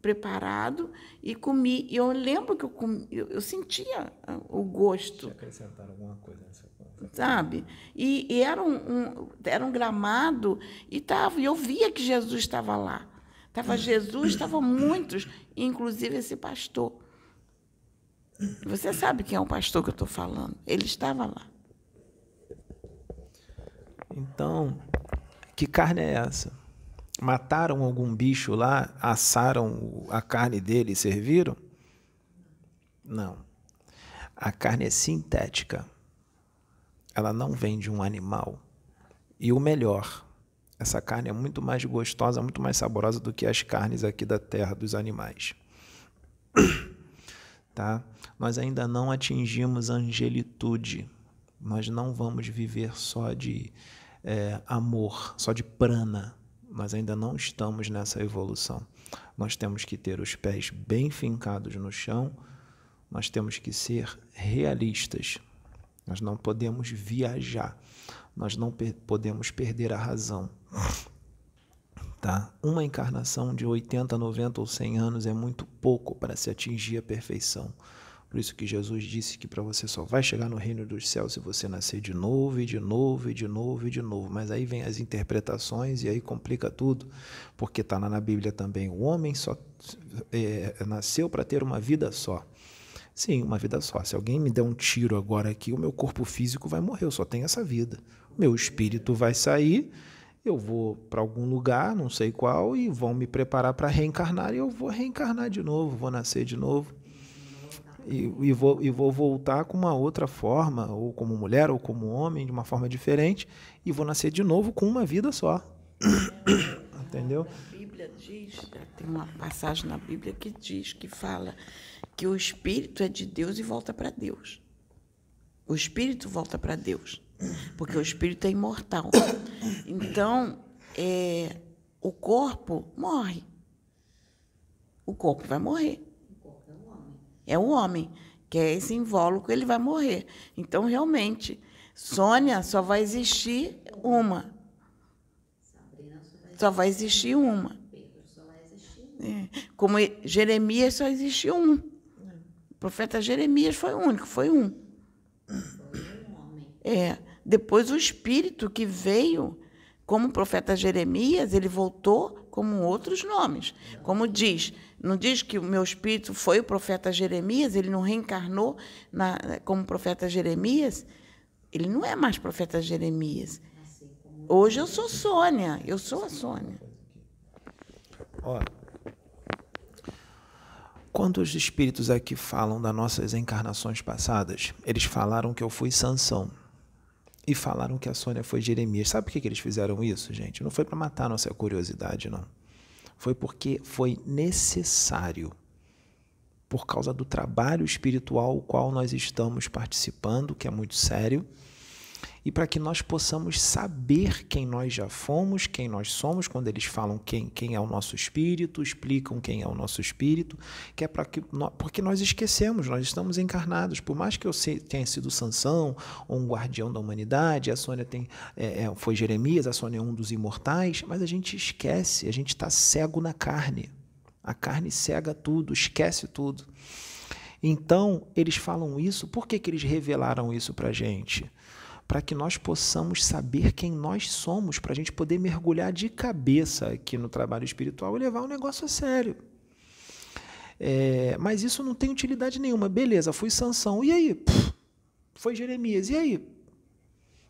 [SPEAKER 2] preparado e comi. E eu lembro que eu, comi, eu, eu sentia o gosto.
[SPEAKER 1] Deixa acrescentar alguma coisa nessa coisa.
[SPEAKER 2] Sabe? E, e, era, um, um, era um gramado e, tava, e eu via que Jesus estava lá. Estava Jesus, estavam muitos, inclusive esse pastor. Você sabe quem é o pastor que eu estou falando? Ele estava lá.
[SPEAKER 1] Então, que carne é essa? Mataram algum bicho lá, assaram a carne dele e serviram? Não. A carne é sintética. Ela não vem de um animal. E o melhor, essa carne é muito mais gostosa, muito mais saborosa do que as carnes aqui da terra dos animais. tá? Nós ainda não atingimos a angelitude. Nós não vamos viver só de é, amor, só de prana. Nós ainda não estamos nessa evolução. Nós temos que ter os pés bem fincados no chão, nós temos que ser realistas. Nós não podemos viajar, nós não per podemos perder a razão. Tá? Uma encarnação de 80, 90 ou 100 anos é muito pouco para se atingir a perfeição. Por isso que Jesus disse que para você só vai chegar no reino dos céus se você nascer de novo e de novo e de novo e de novo. Mas aí vem as interpretações e aí complica tudo, porque está na Bíblia também. O homem só é, nasceu para ter uma vida só. Sim, uma vida só. Se alguém me der um tiro agora aqui, o meu corpo físico vai morrer. Eu só tenho essa vida. Meu espírito vai sair eu vou para algum lugar, não sei qual, e vão me preparar para reencarnar e eu vou reencarnar de novo, vou nascer de novo. E, e, vou, e vou voltar com uma outra forma, ou como mulher, ou como homem, de uma forma diferente, e vou nascer de novo com uma vida só. Entendeu?
[SPEAKER 2] A Bíblia diz, tem uma passagem na Bíblia que diz, que fala que o espírito é de Deus e volta para Deus. O espírito volta para Deus, porque o espírito é imortal. Então, é, o corpo morre. O corpo vai morrer é o homem, que é esse invólucro, ele vai morrer. Então, realmente, Sônia só vai existir uma. Só vai existir uma. É. Como Jeremias só existiu um. O profeta Jeremias foi o único, foi um. É. Depois o espírito que veio como o profeta Jeremias, ele voltou como outros nomes. Como diz, não diz que o meu espírito foi o profeta Jeremias, ele não reencarnou na, como profeta Jeremias? Ele não é mais profeta Jeremias. Hoje eu sou Sônia, eu sou a Sônia.
[SPEAKER 1] Ó, quando os espíritos aqui falam das nossas encarnações passadas, eles falaram que eu fui Sansão e falaram que a Sônia foi Jeremias. Sabe por que, que eles fizeram isso, gente? Não foi para matar nossa curiosidade, não. Foi porque foi necessário, por causa do trabalho espiritual o qual nós estamos participando, que é muito sério e para que nós possamos saber quem nós já fomos, quem nós somos, quando eles falam quem, quem é o nosso espírito, explicam quem é o nosso espírito, que é para que porque nós esquecemos, nós estamos encarnados, por mais que eu tenha sido Sansão ou um guardião da humanidade, a Sônia tem, é, é, foi Jeremias, a Sônia é um dos imortais, mas a gente esquece, a gente está cego na carne. A carne cega tudo, esquece tudo. Então, eles falam isso, por que, que eles revelaram isso para a gente? Para que nós possamos saber quem nós somos, para a gente poder mergulhar de cabeça aqui no trabalho espiritual e levar o negócio a sério. É, mas isso não tem utilidade nenhuma. Beleza, fui Sansão. E aí? Foi Jeremias. E aí?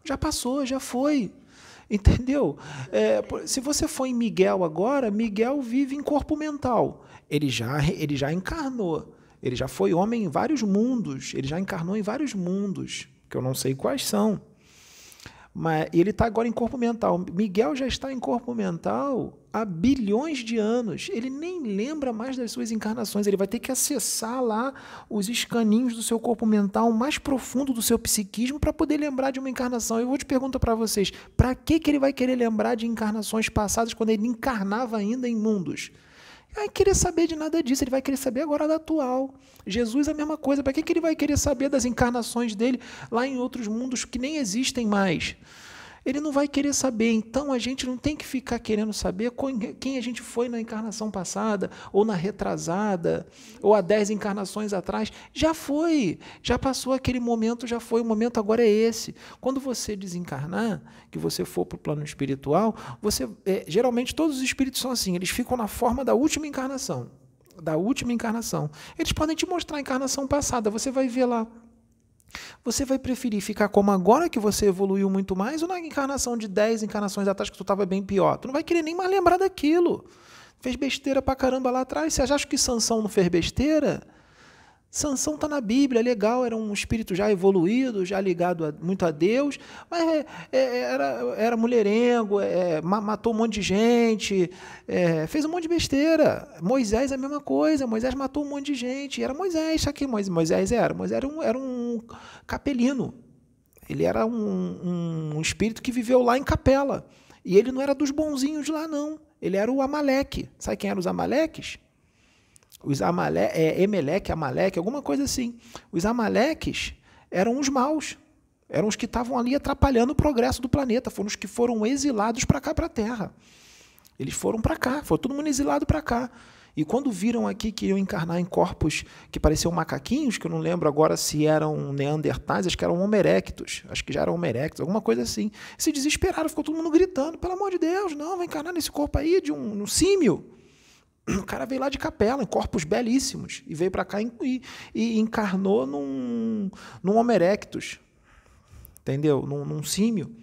[SPEAKER 1] Já passou, já foi. Entendeu? É, se você for em Miguel agora, Miguel vive em corpo mental. Ele já, ele já encarnou. Ele já foi homem em vários mundos. Ele já encarnou em vários mundos, que eu não sei quais são. Mas ele está agora em corpo mental. Miguel já está em corpo mental há bilhões de anos. Ele nem lembra mais das suas encarnações. Ele vai ter que acessar lá os escaninhos do seu corpo mental mais profundo do seu psiquismo para poder lembrar de uma encarnação. Eu vou te perguntar para vocês: para que, que ele vai querer lembrar de encarnações passadas quando ele encarnava ainda em mundos? Vai querer saber de nada disso, ele vai querer saber agora da atual. Jesus é a mesma coisa, para que, que ele vai querer saber das encarnações dele lá em outros mundos que nem existem mais? Ele não vai querer saber. Então a gente não tem que ficar querendo saber quem a gente foi na encarnação passada, ou na retrasada, ou há dez encarnações atrás. Já foi, já passou aquele momento, já foi. O momento agora é esse. Quando você desencarnar, que você for para o plano espiritual, você é, geralmente todos os espíritos são assim, eles ficam na forma da última encarnação. da última encarnação. Eles podem te mostrar a encarnação passada, você vai ver lá. Você vai preferir ficar como agora que você evoluiu muito mais ou na encarnação de 10 encarnações atrás que tu estava bem pior? Tu não vai querer nem mais lembrar daquilo. Fez besteira pra caramba lá atrás. Você acha que Sansão não fez besteira? Sansão está na Bíblia, legal, era um espírito já evoluído, já ligado a, muito a Deus, mas é, é, era, era mulherengo, é, matou um monte de gente, é, fez um monte de besteira. Moisés é a mesma coisa, Moisés matou um monte de gente, era Moisés, sabe quem Moisés era? Moisés era um, era um capelino, ele era um, um espírito que viveu lá em capela, e ele não era dos bonzinhos lá não, ele era o Amaleque. Sabe quem eram os Amaleques? Os Amale é, Emelec, Amaleque, alguma coisa assim. Os Amaleques eram os maus. Eram os que estavam ali atrapalhando o progresso do planeta. Foram os que foram exilados para cá, para a Terra. Eles foram para cá, foi todo mundo exilado para cá. E quando viram aqui que iam encarnar em corpos que pareciam macaquinhos, que eu não lembro agora se eram neandertais, acho que eram homo erectus, acho que já eram homo erectus, alguma coisa assim, se desesperaram, ficou todo mundo gritando, pelo amor de Deus, não, vai encarnar nesse corpo aí de um, um símio. O cara veio lá de capela, em corpos belíssimos, e veio para cá e, e, encarnou num, num erectus, entendeu? Num, num símio.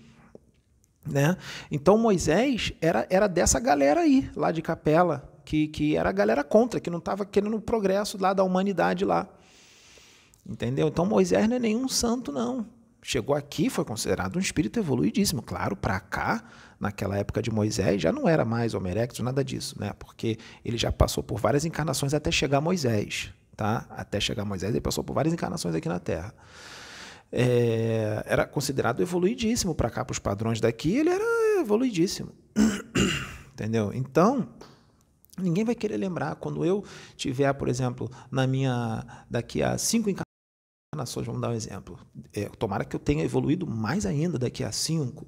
[SPEAKER 1] Né? Então Moisés era, era dessa galera aí, lá de capela, que, que era a galera contra, que não estava querendo o progresso lá da humanidade lá. Entendeu? Então Moisés não é nenhum santo, não. Chegou aqui, foi considerado um espírito evoluidíssimo. Claro, para cá naquela época de Moisés, já não era mais Homo erectus, nada disso, né? Porque ele já passou por várias encarnações até chegar a Moisés, tá? Até chegar a Moisés, ele passou por várias encarnações aqui na Terra. É, era considerado evoluidíssimo para cá, para os padrões daqui, ele era evoluidíssimo. Entendeu? Então, ninguém vai querer lembrar. Quando eu tiver, por exemplo, na minha. daqui a cinco encarnações, vamos dar um exemplo. É, tomara que eu tenha evoluído mais ainda daqui a cinco.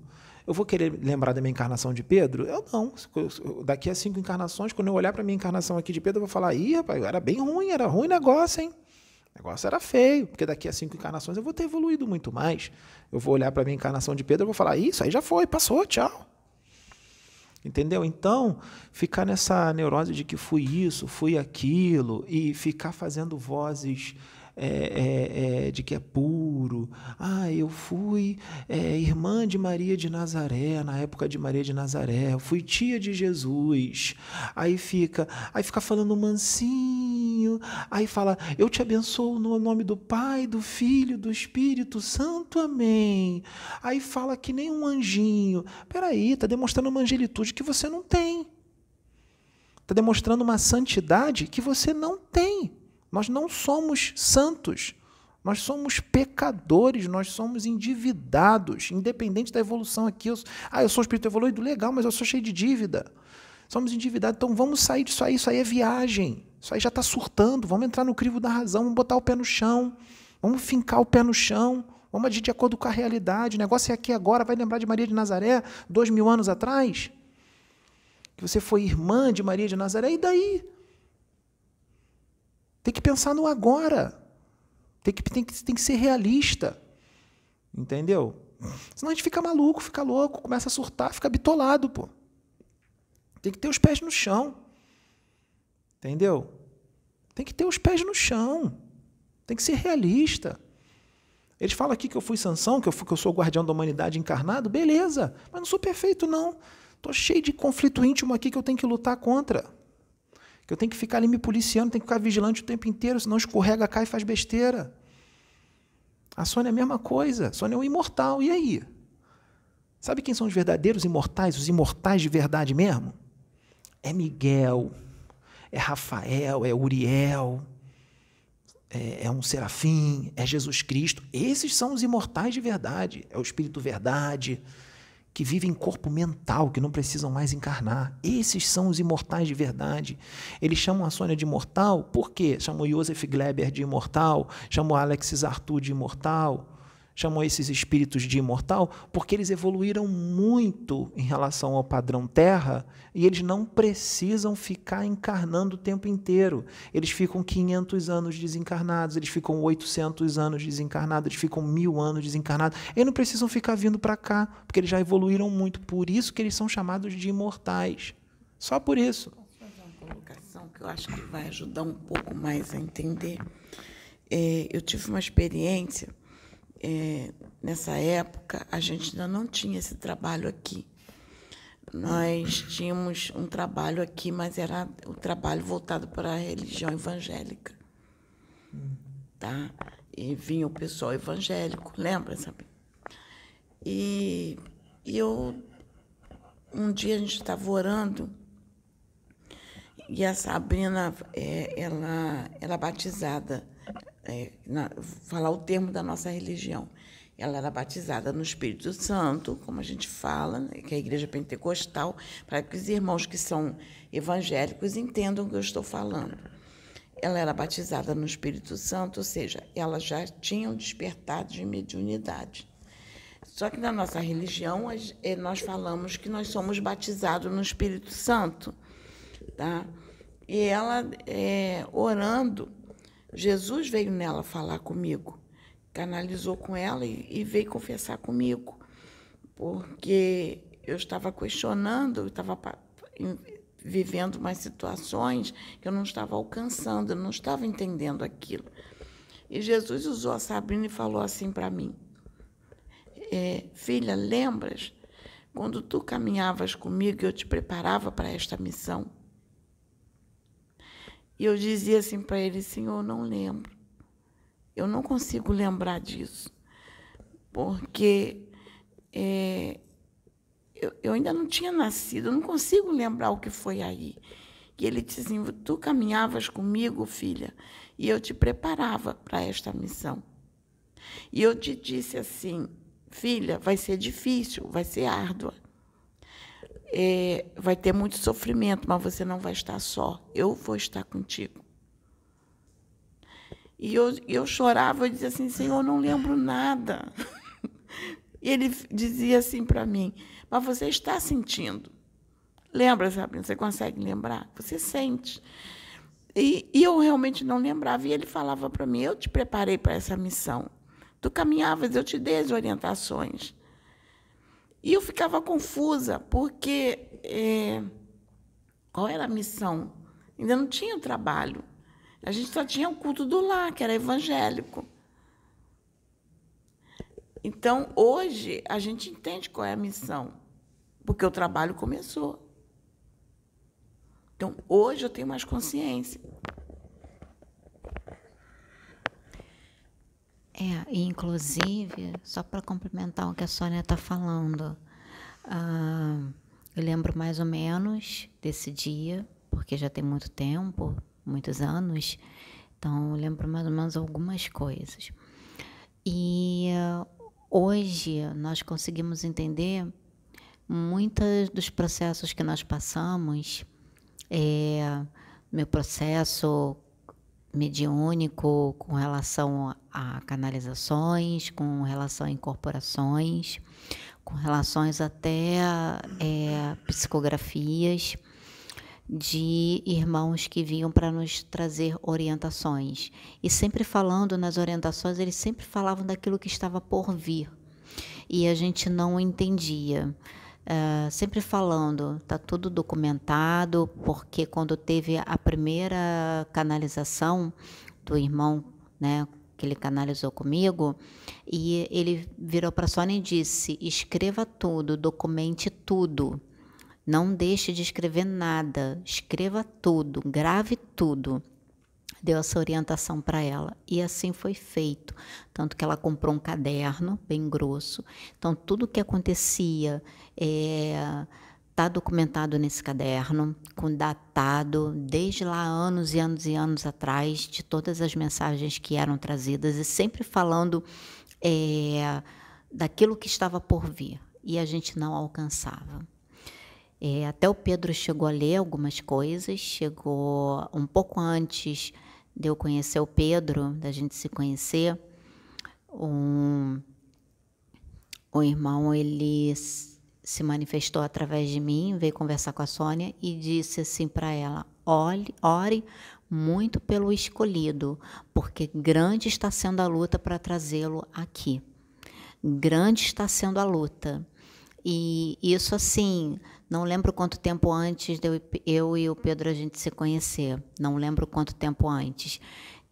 [SPEAKER 1] Eu vou querer lembrar da minha encarnação de Pedro? Eu não. Daqui a cinco encarnações, quando eu olhar para minha encarnação aqui de Pedro, eu vou falar: ih, rapaz, era bem ruim, era ruim negócio, hein? O negócio era feio, porque daqui a cinco encarnações eu vou ter evoluído muito mais. Eu vou olhar para minha encarnação de Pedro e vou falar: isso aí já foi, passou, tchau. Entendeu? Então, ficar nessa neurose de que fui isso, fui aquilo, e ficar fazendo vozes é, é, é, de que é puro. Ah, eu fui é, irmã de Maria de Nazaré, na época de Maria de Nazaré, eu fui tia de Jesus. Aí fica, aí fica falando mansinho, aí fala, eu te abençoo no nome do Pai, do Filho, do Espírito Santo, amém. Aí fala que nem um anjinho. Peraí, está demonstrando uma angelitude que você não tem. Está demonstrando uma santidade que você não tem. Nós não somos santos. Nós somos pecadores, nós somos endividados, independente da evolução aqui. Eu, ah, eu sou espírito evoluído, legal, mas eu sou cheio de dívida. Somos endividados, então vamos sair disso aí, isso aí é viagem. Isso aí já está surtando, vamos entrar no crivo da razão, vamos botar o pé no chão, vamos fincar o pé no chão, vamos agir de acordo com a realidade. O negócio é aqui agora, vai lembrar de Maria de Nazaré, dois mil anos atrás? Que você foi irmã de Maria de Nazaré, e daí? Tem que pensar no agora. Tem que, tem que, tem que ser realista. Entendeu? Senão a gente fica maluco, fica louco, começa a surtar, fica bitolado, pô. Tem que ter os pés no chão. Entendeu? Tem que ter os pés no chão. Tem que ser realista. Eles falam aqui que eu fui Sansão, que eu, fui, que eu sou o guardião da humanidade encarnado. Beleza, mas não sou perfeito, não. Estou cheio de conflito íntimo aqui que eu tenho que lutar contra que eu tenho que ficar ali me policiando, tenho que ficar vigilante o tempo inteiro, senão escorrega, cai e faz besteira. A Sônia é a mesma coisa. A Sônia é um imortal. E aí? Sabe quem são os verdadeiros imortais, os imortais de verdade mesmo? É Miguel, é Rafael, é Uriel, é, é um serafim, é Jesus Cristo. Esses são os imortais de verdade. É o Espírito Verdade, que vivem em corpo mental, que não precisam mais encarnar. Esses são os imortais de verdade. Eles chamam a Sônia de imortal, por quê? Chamam Joseph Gleber de imortal, chamam Alexis Arthur de imortal chamam esses espíritos de imortal porque eles evoluíram muito em relação ao padrão Terra e eles não precisam ficar encarnando o tempo inteiro. Eles ficam 500 anos desencarnados, eles ficam 800 anos desencarnados, eles ficam mil anos desencarnados. Eles não precisam ficar vindo para cá porque eles já evoluíram muito. Por isso que eles são chamados de imortais. Só por isso.
[SPEAKER 2] Fazer uma colocação, que eu acho que vai ajudar um pouco mais a entender. É, eu tive uma experiência, é, nessa época, a gente ainda não tinha esse trabalho aqui. Nós tínhamos um trabalho aqui, mas era o trabalho voltado para a religião evangélica. Tá? E vinha o pessoal evangélico, lembra, sabe? E, e eu, um dia a gente estava orando e a Sabrina, é, ela, ela é batizada, é, na, falar o termo da nossa religião. Ela era batizada no Espírito Santo, como a gente fala, né, que é a igreja pentecostal, para que os irmãos que são evangélicos entendam o que eu estou falando. Ela era batizada no Espírito Santo, ou seja, ela já tinha um despertado de mediunidade. Só que na nossa religião eh, nós falamos que nós somos batizados no Espírito Santo, tá? E ela é, orando, Jesus veio nela falar comigo, canalizou com ela e, e veio confessar comigo, porque eu estava questionando, eu estava vivendo umas situações que eu não estava alcançando, eu não estava entendendo aquilo. E Jesus usou a Sabrina e falou assim para mim: é, Filha, lembras quando tu caminhavas comigo e eu te preparava para esta missão? E eu dizia assim para ele: Senhor, não lembro. Eu não consigo lembrar disso, porque é, eu, eu, ainda não tinha nascido, eu não consigo lembrar o que foi aí. E ele disse assim: Tu caminhavas comigo, filha, e eu te preparava para esta missão. E eu te disse assim: Filha, vai ser difícil, vai ser árdua. É, vai ter muito sofrimento, mas você não vai estar só. Eu vou estar contigo. E eu, eu chorava e dizia assim: Senhor, não lembro nada. E ele dizia assim para mim: Mas você está sentindo. Lembra, Sabrina? Você consegue lembrar? Você sente. E, e eu realmente não lembrava. E ele falava para mim: Eu te preparei para essa missão. Tu caminhavas, eu te dei as orientações. E eu ficava confusa, porque é, qual era a missão? Ainda não tinha o trabalho. A gente só tinha o culto do lar, que era evangélico. Então, hoje, a gente entende qual é a missão, porque o trabalho começou. Então, hoje eu tenho mais consciência.
[SPEAKER 3] É, inclusive, só para complementar o que a Sônia está falando, uh, eu lembro mais ou menos desse dia, porque já tem muito tempo, muitos anos, então eu lembro mais ou menos algumas coisas. E uh, hoje nós conseguimos entender muitos dos processos que nós passamos, é, meu processo mediúnico com relação a canalizações, com relação a incorporações, com relações até é, psicografias de irmãos que vinham para nos trazer orientações. E sempre falando nas orientações, eles sempre falavam daquilo que estava por vir. E a gente não entendia. Uh, sempre falando, está tudo documentado, porque quando teve a primeira canalização do irmão, né, que ele canalizou comigo, e ele virou para a Sônia e disse: escreva tudo, documente tudo. Não deixe de escrever nada, escreva tudo, grave tudo deu essa orientação para ela. E assim foi feito. Tanto que ela comprou um caderno bem grosso. Então, tudo que acontecia é, está documentado nesse caderno, com datado desde lá anos e anos e anos atrás, de todas as mensagens que eram trazidas e sempre falando é, daquilo que estava por vir e a gente não alcançava. É, até o Pedro chegou a ler algumas coisas, chegou um pouco antes de eu conhecer o Pedro, da gente se conhecer, um, o irmão ele se manifestou através de mim, veio conversar com a Sônia e disse assim para ela: ore, ore muito pelo escolhido, porque grande está sendo a luta para trazê-lo aqui. Grande está sendo a luta. E isso assim, não lembro quanto tempo antes eu, eu e o Pedro a gente se conhecer. Não lembro quanto tempo antes.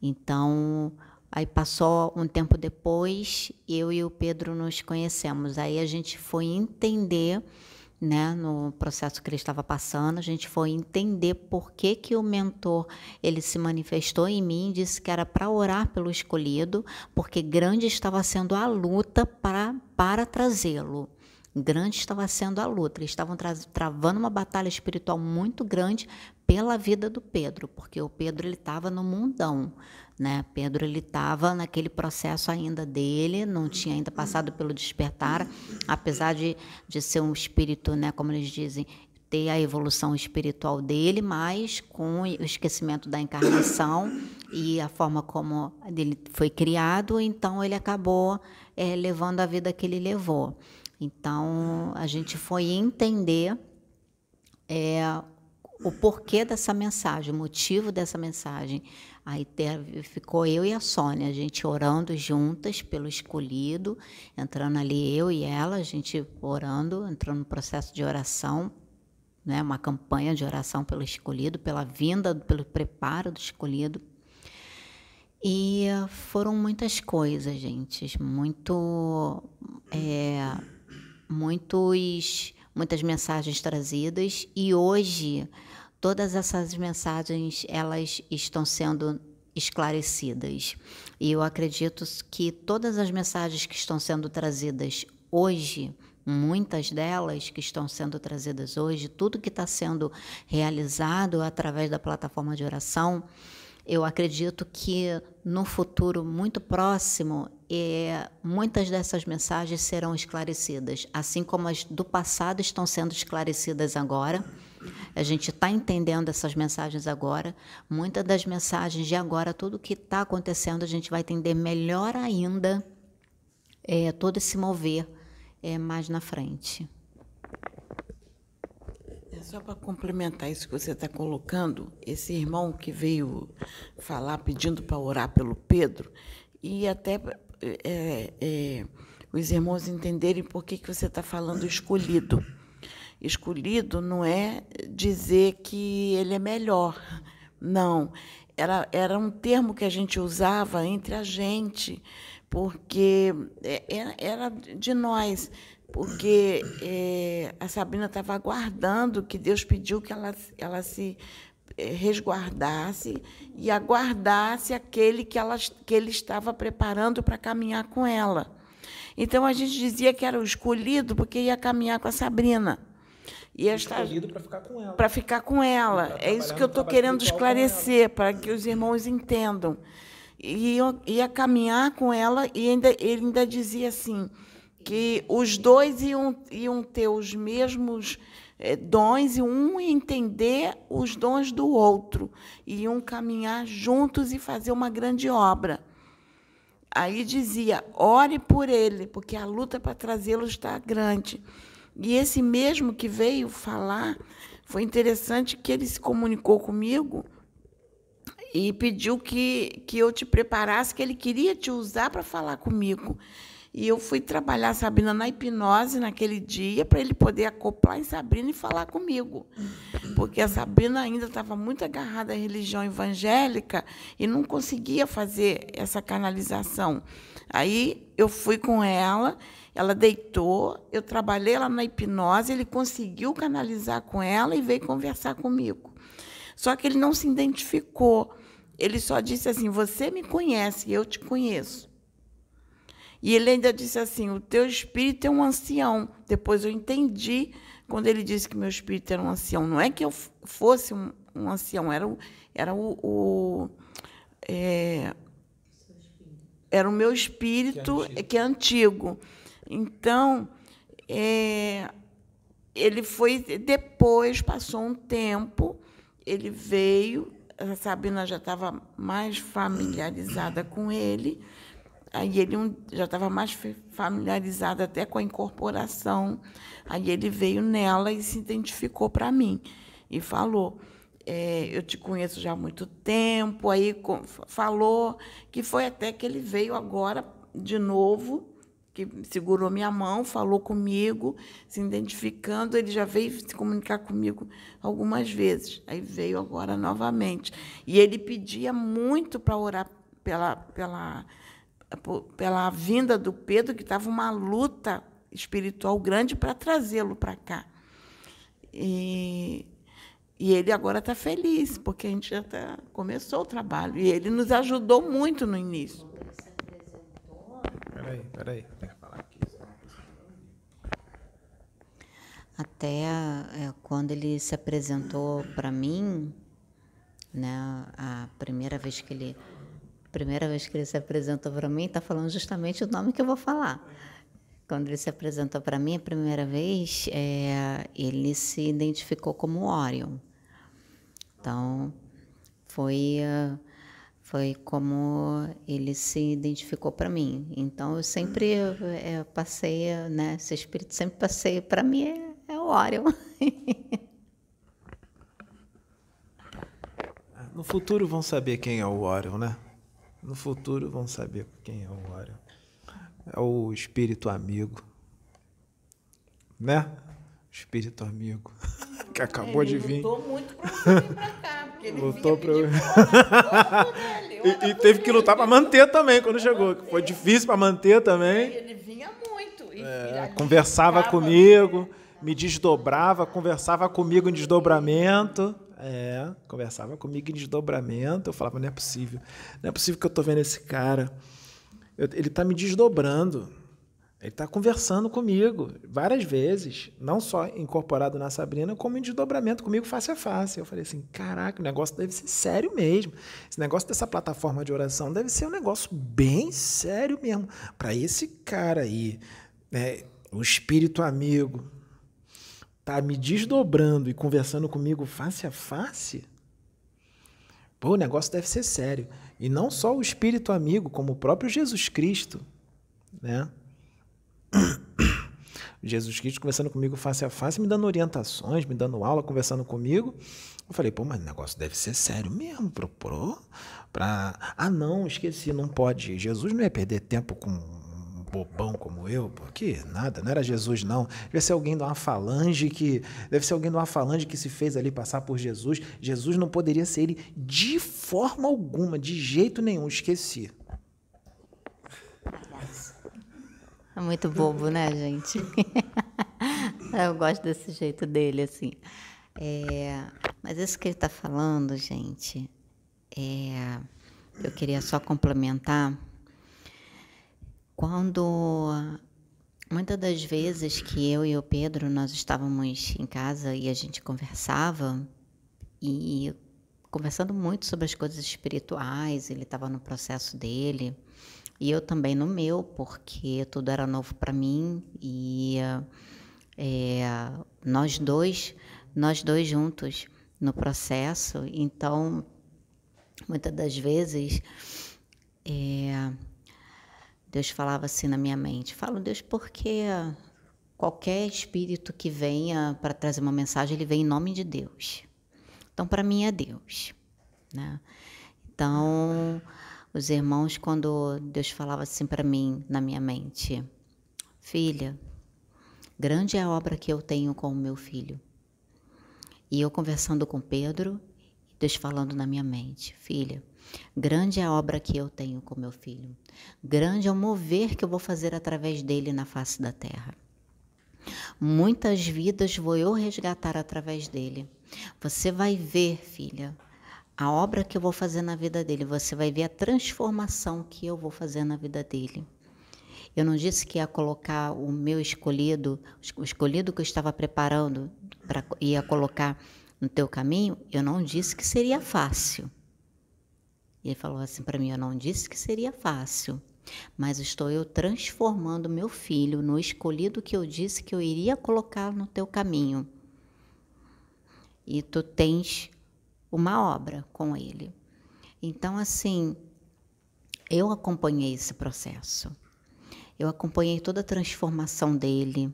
[SPEAKER 3] Então, aí passou um tempo depois, eu e o Pedro nos conhecemos. Aí a gente foi entender né, no processo que ele estava passando, a gente foi entender por que, que o mentor ele se manifestou em mim, disse que era para orar pelo escolhido, porque grande estava sendo a luta para, para trazê-lo. Grande estava sendo a luta, eles estavam tra travando uma batalha espiritual muito grande pela vida do Pedro, porque o Pedro ele estava no mundão, né? Pedro ele estava naquele processo ainda dele, não tinha ainda passado pelo despertar, apesar de, de ser um espírito, né, como eles dizem, ter a evolução espiritual dele, mas com o esquecimento da encarnação e a forma como ele foi criado, então ele acabou é, levando a vida que ele levou. Então a gente foi entender é, o porquê dessa mensagem, o motivo dessa mensagem. Aí ficou eu e a Sônia, a gente orando juntas pelo escolhido, entrando ali eu e ela, a gente orando, entrando no processo de oração, né, uma campanha de oração pelo escolhido, pela vinda, pelo preparo do escolhido. E foram muitas coisas, gente, muito, é, muitos, muitas mensagens trazidas e hoje todas essas mensagens elas estão sendo esclarecidas. E eu acredito que todas as mensagens que estão sendo trazidas hoje, muitas delas que estão sendo trazidas hoje, tudo que está sendo realizado através da plataforma de oração, eu acredito que no futuro muito próximo, é, muitas dessas mensagens serão esclarecidas, assim como as do passado estão sendo esclarecidas agora. A gente está entendendo essas mensagens agora. Muitas das mensagens de agora, tudo o que está acontecendo, a gente vai entender melhor ainda é, todo esse mover é, mais na frente.
[SPEAKER 2] É só para complementar isso que você está colocando, esse irmão que veio falar pedindo para orar pelo Pedro, e até é, é, os irmãos entenderem por que, que você está falando escolhido escolhido não é dizer que ele é melhor. Não. Era, era um termo que a gente usava entre a gente, porque é, era, era de nós. Porque é, a Sabrina estava aguardando que Deus pediu que ela, ela se é, resguardasse e aguardasse aquele que, ela, que ele estava preparando para caminhar com ela. Então a gente dizia que era o escolhido porque ia caminhar com a Sabrina.
[SPEAKER 1] E esta para ficar com ela.
[SPEAKER 2] Para ficar com ela. É isso que eu estou querendo esclarecer, para que os irmãos entendam. E eu ia caminhar com ela, e ainda, ele ainda dizia assim: que os dois iam, iam ter os mesmos é, dons e um entender os dons do outro, iam caminhar juntos e fazer uma grande obra. Aí dizia: ore por ele, porque a luta para trazê-lo está grande. E esse mesmo que veio falar, foi interessante que ele se comunicou comigo e pediu que, que eu te preparasse, que ele queria te usar para falar comigo. E eu fui trabalhar Sabrina na hipnose naquele dia para ele poder acoplar em Sabrina e falar comigo. Porque a Sabrina ainda estava muito agarrada à religião evangélica e não conseguia fazer essa canalização. Aí eu fui com ela ela deitou, eu trabalhei lá na hipnose, ele conseguiu canalizar com ela e veio conversar comigo. Só que ele não se identificou. Ele só disse assim: Você me conhece, eu te conheço. E ele ainda disse assim: O teu espírito é um ancião. Depois eu entendi quando ele disse que meu espírito era um ancião. Não é que eu fosse um, um ancião, era o, era o, o é, era o meu espírito que é antigo. Que é antigo. Então, é, ele foi depois, passou um tempo, ele veio, a Sabina já estava mais familiarizada com ele, aí ele já estava mais familiarizado até com a incorporação, aí ele veio nela e se identificou para mim e falou. É, eu te conheço já há muito tempo, aí falou que foi até que ele veio agora de novo que segurou minha mão, falou comigo, se identificando. Ele já veio se comunicar comigo algumas vezes. Aí veio agora novamente. E ele pedia muito para orar pela, pela, pela vinda do Pedro, que estava uma luta espiritual grande para trazê-lo para cá. E, e ele agora está feliz, porque a gente já tá, começou o trabalho. E ele nos ajudou muito no início.
[SPEAKER 1] Peraí, peraí. Tem que falar aqui.
[SPEAKER 3] Até é, quando ele se apresentou para mim, né, a primeira vez que ele primeira vez que ele se apresentou para mim, está falando justamente o nome que eu vou falar. Quando ele se apresentou para mim a primeira vez, é, ele se identificou como Orion. Então, foi foi como ele se identificou para mim. Então eu sempre é, passei, né? Esse espírito sempre passei para mim é, é Orion.
[SPEAKER 1] no futuro vão saber quem é o Orion, né? No futuro vão saber quem é o Orion. É o espírito amigo, né? Espírito amigo que acabou
[SPEAKER 2] ele
[SPEAKER 1] de vir.
[SPEAKER 2] Lutou muito para vir para cá, porque ele
[SPEAKER 1] Lutou
[SPEAKER 2] vinha
[SPEAKER 1] pra-
[SPEAKER 2] dele,
[SPEAKER 1] E, e teve que lutar para manter também quando chegou. que Foi difícil para manter também.
[SPEAKER 2] Ele vinha muito. E
[SPEAKER 1] É, conversava comigo, me desdobrava, conversava comigo em desdobramento. É, conversava comigo em desdobramento. Eu falava, não é possível. Não é possível que eu tô vendo esse cara. Eu- ele tá me desdobrando. Ele tá conversando comigo várias vezes, não só incorporado na Sabrina, como em desdobramento comigo face a face. Eu falei assim: caraca, o negócio deve ser sério mesmo. Esse negócio dessa plataforma de oração deve ser um negócio bem sério mesmo. Para esse cara aí, né, o espírito amigo, tá me desdobrando e conversando comigo face a face. Pô, o negócio deve ser sério. E não só o espírito amigo, como o próprio Jesus Cristo, né? Jesus Cristo conversando comigo face a face, me dando orientações, me dando aula, conversando comigo. Eu falei, pô, mas o negócio deve ser sério mesmo, pro, pro, pra... Ah, não, esqueci, não pode. Jesus não ia perder tempo com bobão como eu, porque nada, não era Jesus, não. Deve ser alguém de uma falange que. Deve ser alguém de uma falange que se fez ali passar por Jesus. Jesus não poderia ser ele de forma alguma, de jeito nenhum, esqueci.
[SPEAKER 3] É muito bobo, né, gente? Eu gosto desse jeito dele, assim. É, mas isso que ele está falando, gente, é, eu queria só complementar. Quando muitas das vezes que eu e o Pedro nós estávamos em casa e a gente conversava e conversando muito sobre as coisas espirituais, ele estava no processo dele e eu também no meu, porque tudo era novo para mim e é, nós dois, nós dois juntos no processo. Então, muitas das vezes, é, Deus falava assim na minha mente: falo, Deus, porque qualquer espírito que venha para trazer uma mensagem, ele vem em nome de Deus. Então, para mim é Deus, né? Então, os irmãos, quando Deus falava assim para mim na minha mente, filha, grande é a obra que eu tenho com o meu filho. E eu conversando com Pedro, Deus falando na minha mente, filha, grande é a obra que eu tenho com meu filho. Grande é o mover que eu vou fazer através dele na face da terra. Muitas vidas vou eu resgatar através dele. Você vai ver, filha, a obra que eu vou fazer na vida dele, você vai ver a transformação que eu vou fazer na vida dele. Eu não disse que ia colocar o meu escolhido, o escolhido que eu estava preparando para ia colocar no teu caminho, eu não disse que seria fácil. Ele falou assim para mim, eu não disse que seria fácil, mas estou eu transformando meu filho no escolhido que eu disse que eu iria colocar no teu caminho. E tu tens uma obra com ele. Então, assim, eu acompanhei esse processo. Eu acompanhei toda a transformação dele.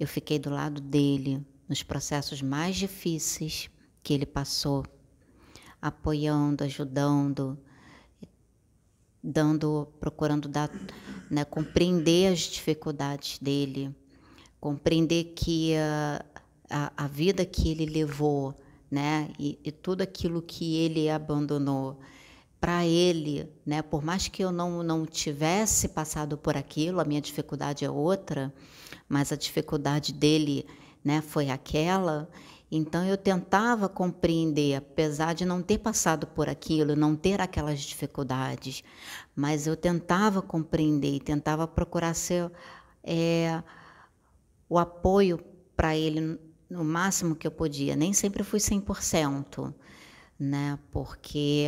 [SPEAKER 3] Eu fiquei do lado dele nos processos mais difíceis que ele passou, apoiando, ajudando. dando, procurando dar, né, compreender as dificuldades dele, compreender que a, a, a vida que ele levou, né, e, e tudo aquilo que ele abandonou, para ele, né? Por mais que eu não, não tivesse passado por aquilo, a minha dificuldade é outra, mas a dificuldade dele, né, foi aquela. Então eu tentava compreender, apesar de não ter passado por aquilo, não ter aquelas dificuldades, mas eu tentava compreender, tentava procurar ser é, o apoio para ele no máximo que eu podia. Nem sempre fui 100%, né? Porque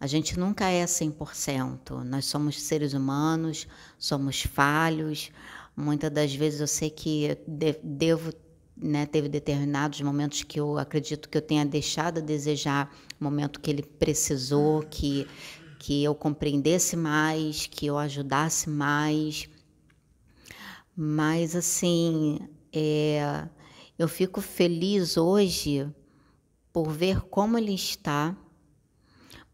[SPEAKER 3] a gente nunca é 100%. Nós somos seres humanos, somos falhos. Muitas das vezes eu sei que devo, né, teve determinados momentos que eu acredito que eu tenha deixado a desejar, momento que ele precisou, que que eu compreendesse mais, que eu ajudasse mais. Mas assim, é, eu fico feliz hoje por ver como ele está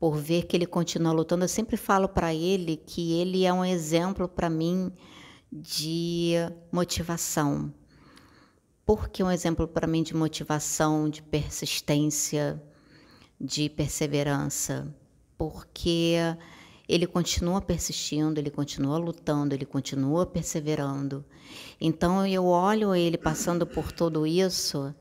[SPEAKER 3] por ver que ele continua lutando. Eu sempre falo para ele que ele é um exemplo para mim de motivação. Por que um exemplo para mim de motivação, de persistência, de perseverança? Porque ele continua persistindo, ele continua lutando, ele continua perseverando. Então eu olho ele passando por tudo isso,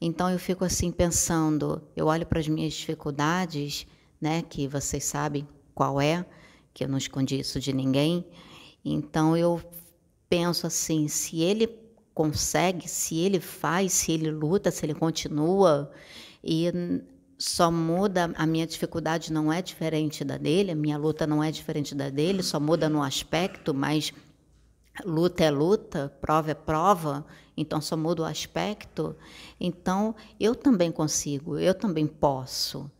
[SPEAKER 3] então eu fico assim pensando, eu olho para as minhas dificuldades né? Que vocês sabem qual é, que eu não escondi isso de ninguém. Então eu penso assim, se ele consegue, se ele faz, se ele luta, se ele continua e só muda, a minha dificuldade não é diferente da dele, a minha luta não é diferente da dele, só muda no aspecto, mas luta é luta, prova é prova, então só muda o aspecto. Então eu também consigo, eu também posso.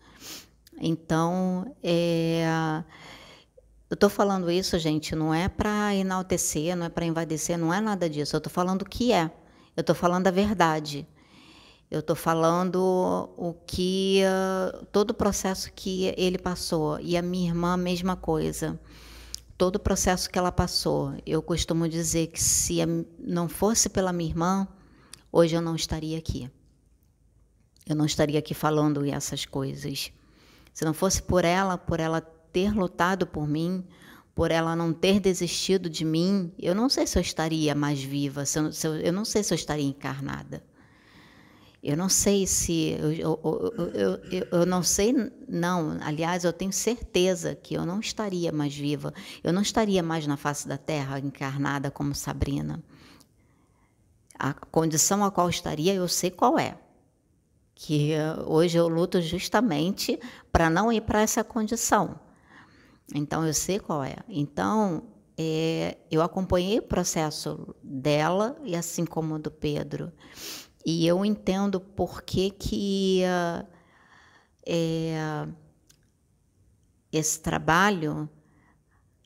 [SPEAKER 3] Então, é, eu estou falando isso, gente, não é para enaltecer, não é para invadecer, não é nada disso. Eu estou falando o que é. Eu estou falando a verdade. Eu estou falando o que uh, todo o processo que ele passou e a minha irmã a mesma coisa. Todo o processo que ela passou. Eu costumo dizer que se não fosse pela minha irmã, hoje eu não estaria aqui. Eu não estaria aqui falando essas coisas. Se não fosse por ela, por ela ter lutado por mim, por ela não ter desistido de mim, eu não sei se eu estaria mais viva, se eu, se eu, eu não sei se eu estaria encarnada. Eu não sei se. Eu, eu, não sei, não. Aliás, eu tenho certeza que eu não estaria mais viva. Eu não estaria mais na face da terra encarnada como Sabrina. A condição a qual estaria, eu sei qual é que hoje eu luto justamente para não ir para essa condição. Então eu sei qual é. Então é, eu acompanhei o processo dela e assim como do Pedro e eu entendo por que que é, esse trabalho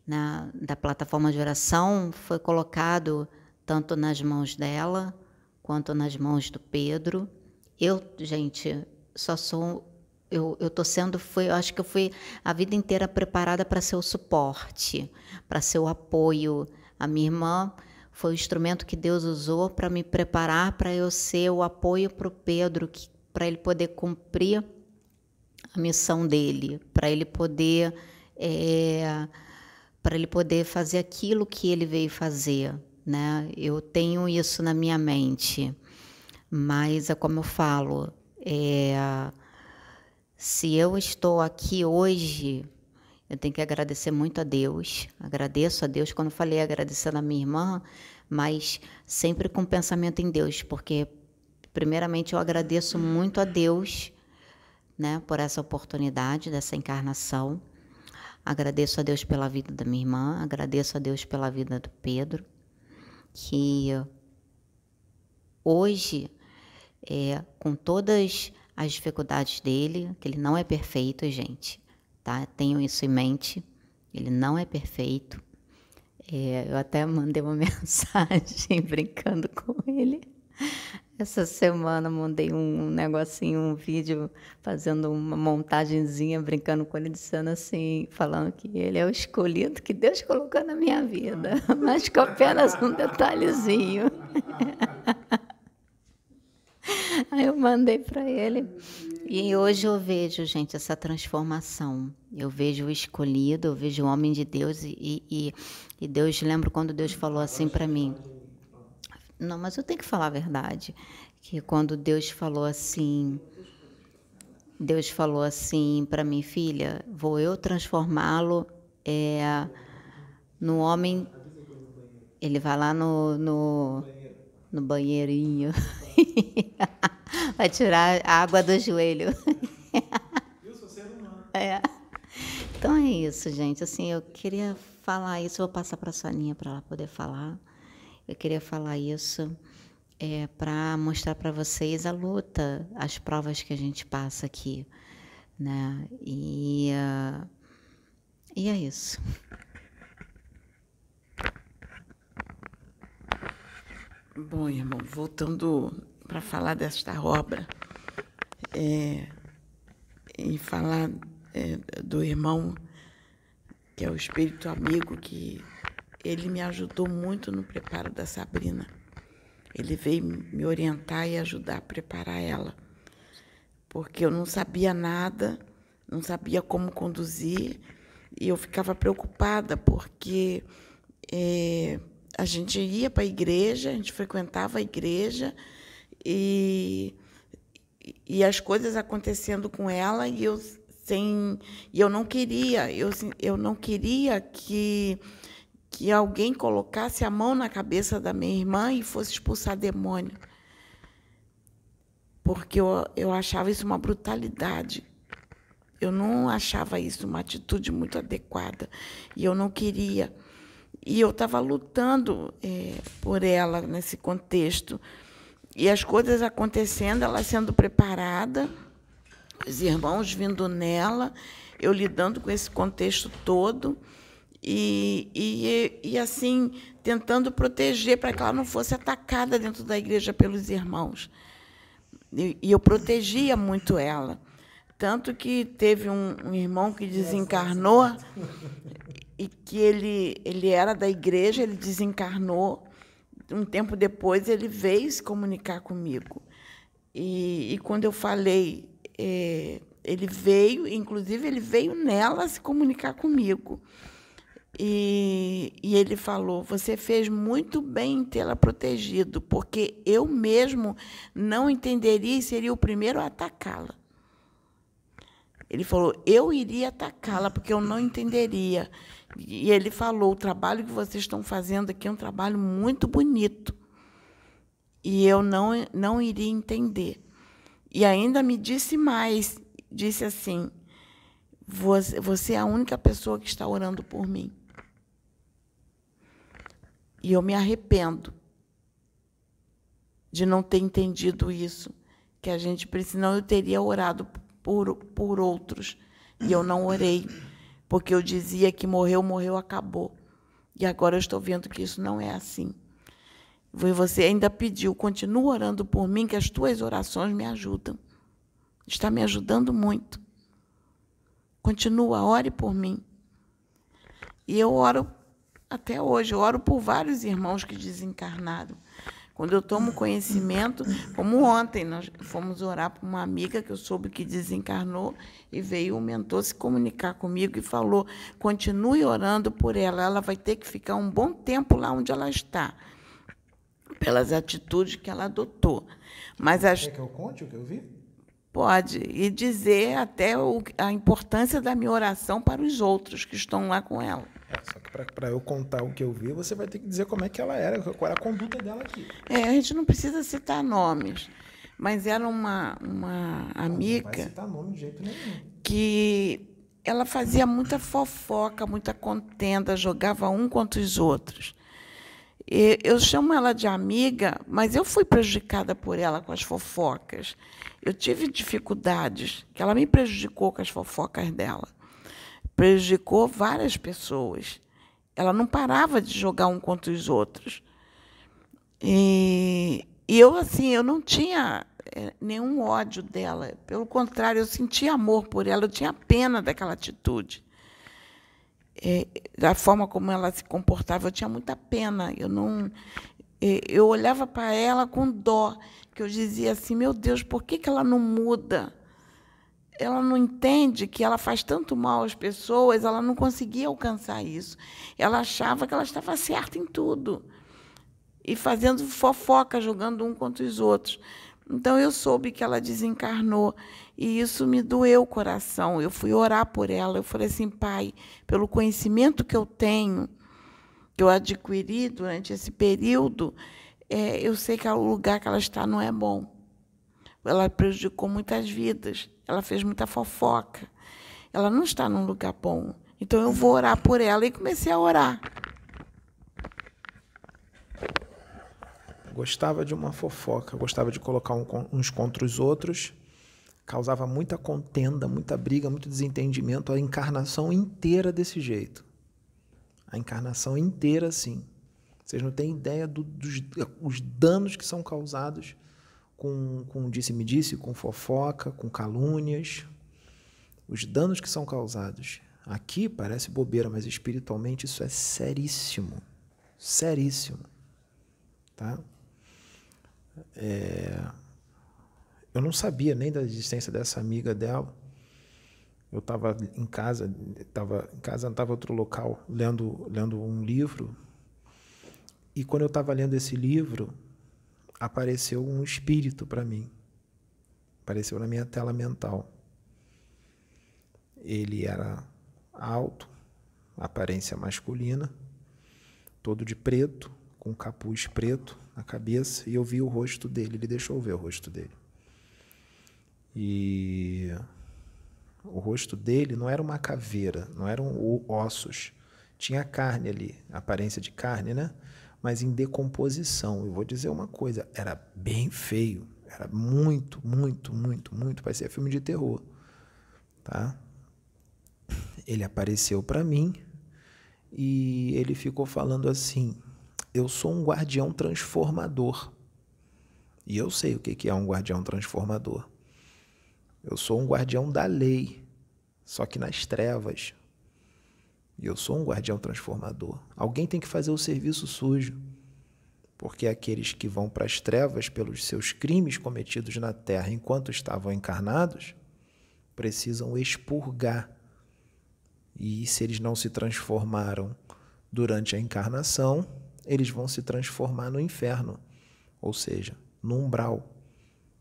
[SPEAKER 3] na, da plataforma de oração foi colocado tanto nas mãos dela quanto nas mãos do Pedro eu, gente, só sou eu, eu tô sendo, foi, eu acho que eu fui a vida inteira preparada para ser o suporte, para ser o apoio. A minha irmã foi o instrumento que Deus usou para me preparar para eu ser o apoio para o Pedro, para ele poder cumprir a missão dele, para ele poder é, para ele poder fazer aquilo que ele veio fazer, né? Eu tenho isso na minha mente. Mas é como eu falo, é, se eu estou aqui hoje, eu tenho que agradecer muito a Deus. Agradeço a Deus quando falei agradecendo a minha irmã, mas sempre com pensamento em Deus, porque primeiramente eu agradeço muito a Deus, né, por essa oportunidade dessa encarnação. Agradeço a Deus pela vida da minha irmã, agradeço a Deus pela vida do Pedro, que hoje é, com todas as dificuldades dele, que ele não é perfeito, gente, tá? Tenham isso em mente. Ele não é perfeito. É, eu até mandei uma mensagem brincando com ele. Essa semana mandei um negocinho, um vídeo, fazendo uma montagenzinha, brincando com ele, dizendo assim, falando que ele é o escolhido que Deus colocou na minha vida, mas com apenas um detalhezinho. Aí eu mandei para ele. E hoje eu vejo, gente, essa transformação. Eu vejo o escolhido, eu vejo o homem de Deus e, e, e Deus, lembro quando Deus falou assim para mim. Não, mas eu tenho que falar a verdade. Que quando Deus falou assim, Deus falou assim para mim, filha, vou eu transformá-lo é, no homem. Ele vai lá no, no, no banheirinho. vai tirar a água do joelho. é. Então é isso, gente. Assim, eu queria falar isso. Eu vou passar para a Soninha para ela poder falar. Eu queria falar isso é, para mostrar para vocês a luta, as provas que a gente passa aqui, né? E, uh, e é isso.
[SPEAKER 2] Bom, irmão, voltando para falar desta obra é, e falar é, do irmão que é o espírito amigo que ele me ajudou muito no preparo da Sabrina. Ele veio me orientar e ajudar a preparar ela, porque eu não sabia nada, não sabia como conduzir e eu ficava preocupada porque é, a gente ia para a igreja, a gente frequentava a igreja e, e as coisas acontecendo com ela e eu sem e eu não queria eu, eu não queria que que alguém colocasse a mão na cabeça da minha irmã e fosse expulsar demônio. Porque eu, eu achava isso uma brutalidade. Eu não achava isso uma atitude muito adequada. E eu não queria. E eu estava lutando é, por ela nesse contexto e as coisas acontecendo, ela sendo preparada, os irmãos vindo nela, eu lidando com esse contexto todo e, e, e assim tentando proteger para que ela não fosse atacada dentro da igreja pelos irmãos. E, e eu protegia muito ela. Tanto que teve um, um irmão que desencarnou e que ele, ele era da igreja, ele desencarnou um tempo depois, ele veio se comunicar comigo. E, e quando eu falei, é, ele veio, inclusive, ele veio nela se comunicar comigo. E, e, ele falou: Você fez muito bem em tê-la protegido, porque eu mesmo não entenderia e seria o primeiro a atacá-la. Ele falou: Eu iria atacá-la, porque eu não entenderia. E ele falou: o trabalho que vocês estão fazendo aqui é um trabalho muito bonito. E eu não, não iria entender. E ainda me disse mais: disse assim, você, você é a única pessoa que está orando por mim. E eu me arrependo de não ter entendido isso, que a gente precisa. Eu teria orado por, por outros, e eu não orei porque eu dizia que morreu, morreu, acabou. E agora eu estou vendo que isso não é assim. E você ainda pediu, continua orando por mim, que as tuas orações me ajudam. Está me ajudando muito. Continua, ore por mim. E eu oro até hoje, eu oro por vários irmãos que desencarnaram. Quando eu tomo conhecimento, como ontem, nós fomos orar para uma amiga que eu soube que desencarnou e veio o mentor se comunicar comigo e falou: continue orando por ela, ela vai ter que ficar um bom tempo lá onde ela está, pelas atitudes que ela adotou. Mas as...
[SPEAKER 1] Quer que eu conte o que eu vi?
[SPEAKER 2] Pode, e dizer até o, a importância da minha oração para os outros que estão lá com ela.
[SPEAKER 1] É, só que para eu contar o que eu vi, você vai ter que dizer como é que ela era, qual era a conduta dela aqui.
[SPEAKER 2] É, a gente não precisa citar nomes, mas era uma, uma amiga. Não vai
[SPEAKER 1] citar nome de jeito nenhum.
[SPEAKER 2] Que ela fazia muita fofoca, muita contenda, jogava um contra os outros. E eu chamo ela de amiga, mas eu fui prejudicada por ela com as fofocas. Eu tive dificuldades, que ela me prejudicou com as fofocas dela prejudicou várias pessoas. Ela não parava de jogar um contra os outros. E, E eu, assim, eu não tinha é, nenhum ódio dela. Pelo contrário, eu sentia amor por ela, eu tinha pena daquela atitude. É, da forma como ela se comportava, eu tinha muita pena. Eu não, é, eu olhava para ela com dó, que eu dizia assim: meu Deus, por que, que ela não muda? Ela não entende que ela faz tanto mal às pessoas, ela não conseguia alcançar isso. Ela achava que ela estava certa em tudo e fazendo fofoca, jogando um contra os outros. Então eu soube que ela desencarnou e isso me doeu o coração. Eu fui orar por ela. Eu falei assim, pai, pelo conhecimento que eu tenho, que eu adquiri durante esse período, é, eu sei que o lugar que ela está não é bom. Ela prejudicou muitas vidas, ela fez muita fofoca. Ela não está num lugar bom. Então eu vou orar por ela e comecei a orar.
[SPEAKER 1] Gostava de uma fofoca, gostava de colocar uns contra os outros, causava muita contenda, muita briga, muito desentendimento, a encarnação inteira desse jeito. A encarnação inteira, assim. Vocês não têm ideia do, dos os danos que são causados com, com disse-me-disse, com fofoca, com calúnias. Os danos que são causados. Aqui parece bobeira, mas espiritualmente isso é seríssimo. Seríssimo. Tá? É... Eu não sabia nem da existência dessa amiga dela. Eu estava em casa, estava em casa, estava outro local, lendo, lendo um livro. E quando eu estava lendo esse livro, apareceu um espírito para mim. Apareceu na minha tela mental. Ele era alto, aparência masculina, todo de preto, com capuz preto na cabeça, e eu vi o rosto dele. Ele deixou ver o rosto dele. E o rosto dele não era uma caveira, não eram ossos. Tinha carne ali, aparência de carne, né? Mas em decomposição. Eu vou dizer uma coisa, era bem feio. Era muito, muito, muito, muito. Parecia filme de terror. Tá? Ele apareceu para mim e ele ficou falando assim: Eu sou um guardião transformador. E eu sei o que é um guardião transformador. Eu sou um guardião da lei, só que nas trevas. E eu sou um guardião transformador. Alguém tem que fazer o serviço sujo. Porque aqueles que vão para as trevas pelos seus crimes cometidos na terra enquanto estavam encarnados, precisam expurgar. E se eles não se transformaram durante a encarnação, eles vão se transformar no inferno, ou seja, no umbral,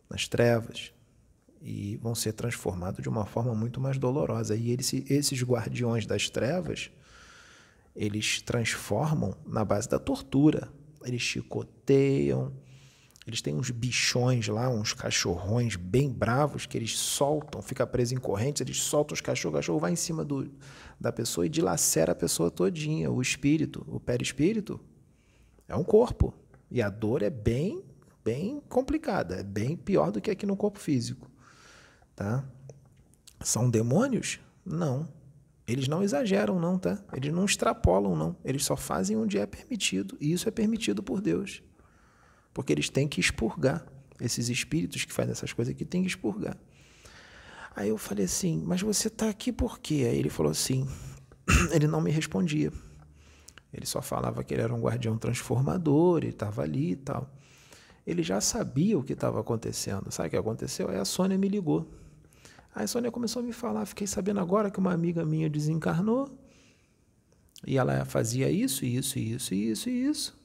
[SPEAKER 1] nas trevas, e vão ser transformados de uma forma muito mais dolorosa. E eles, esses guardiões das trevas, eles transformam na base da tortura. Eles chicoteiam, eles têm uns bichões lá, uns cachorrões bem bravos que eles soltam, fica preso em correntes, eles soltam os cachorros, o cachorro vai em cima do, da pessoa e dilacera a pessoa todinha. O espírito, o perispírito, é um corpo. E a dor é bem, bem complicada, é bem pior do que aqui no corpo físico. Tá? São demônios? Não. Eles não exageram, não, tá? Eles não extrapolam, não. Eles só fazem onde é permitido. E isso é permitido por Deus. Porque eles têm que expurgar. Esses espíritos que fazem essas coisas aqui têm que expurgar. Aí eu falei assim, mas você está aqui por quê? Aí ele falou assim, ele não me respondia. Ele só falava que ele era um guardião transformador, ele estava ali e tal. Ele já sabia o que estava acontecendo. Sabe o que aconteceu? Aí a Sônia me ligou. Aí a Sônia começou a me falar, fiquei sabendo agora que uma amiga minha desencarnou e ela fazia isso, isso, isso, isso isso.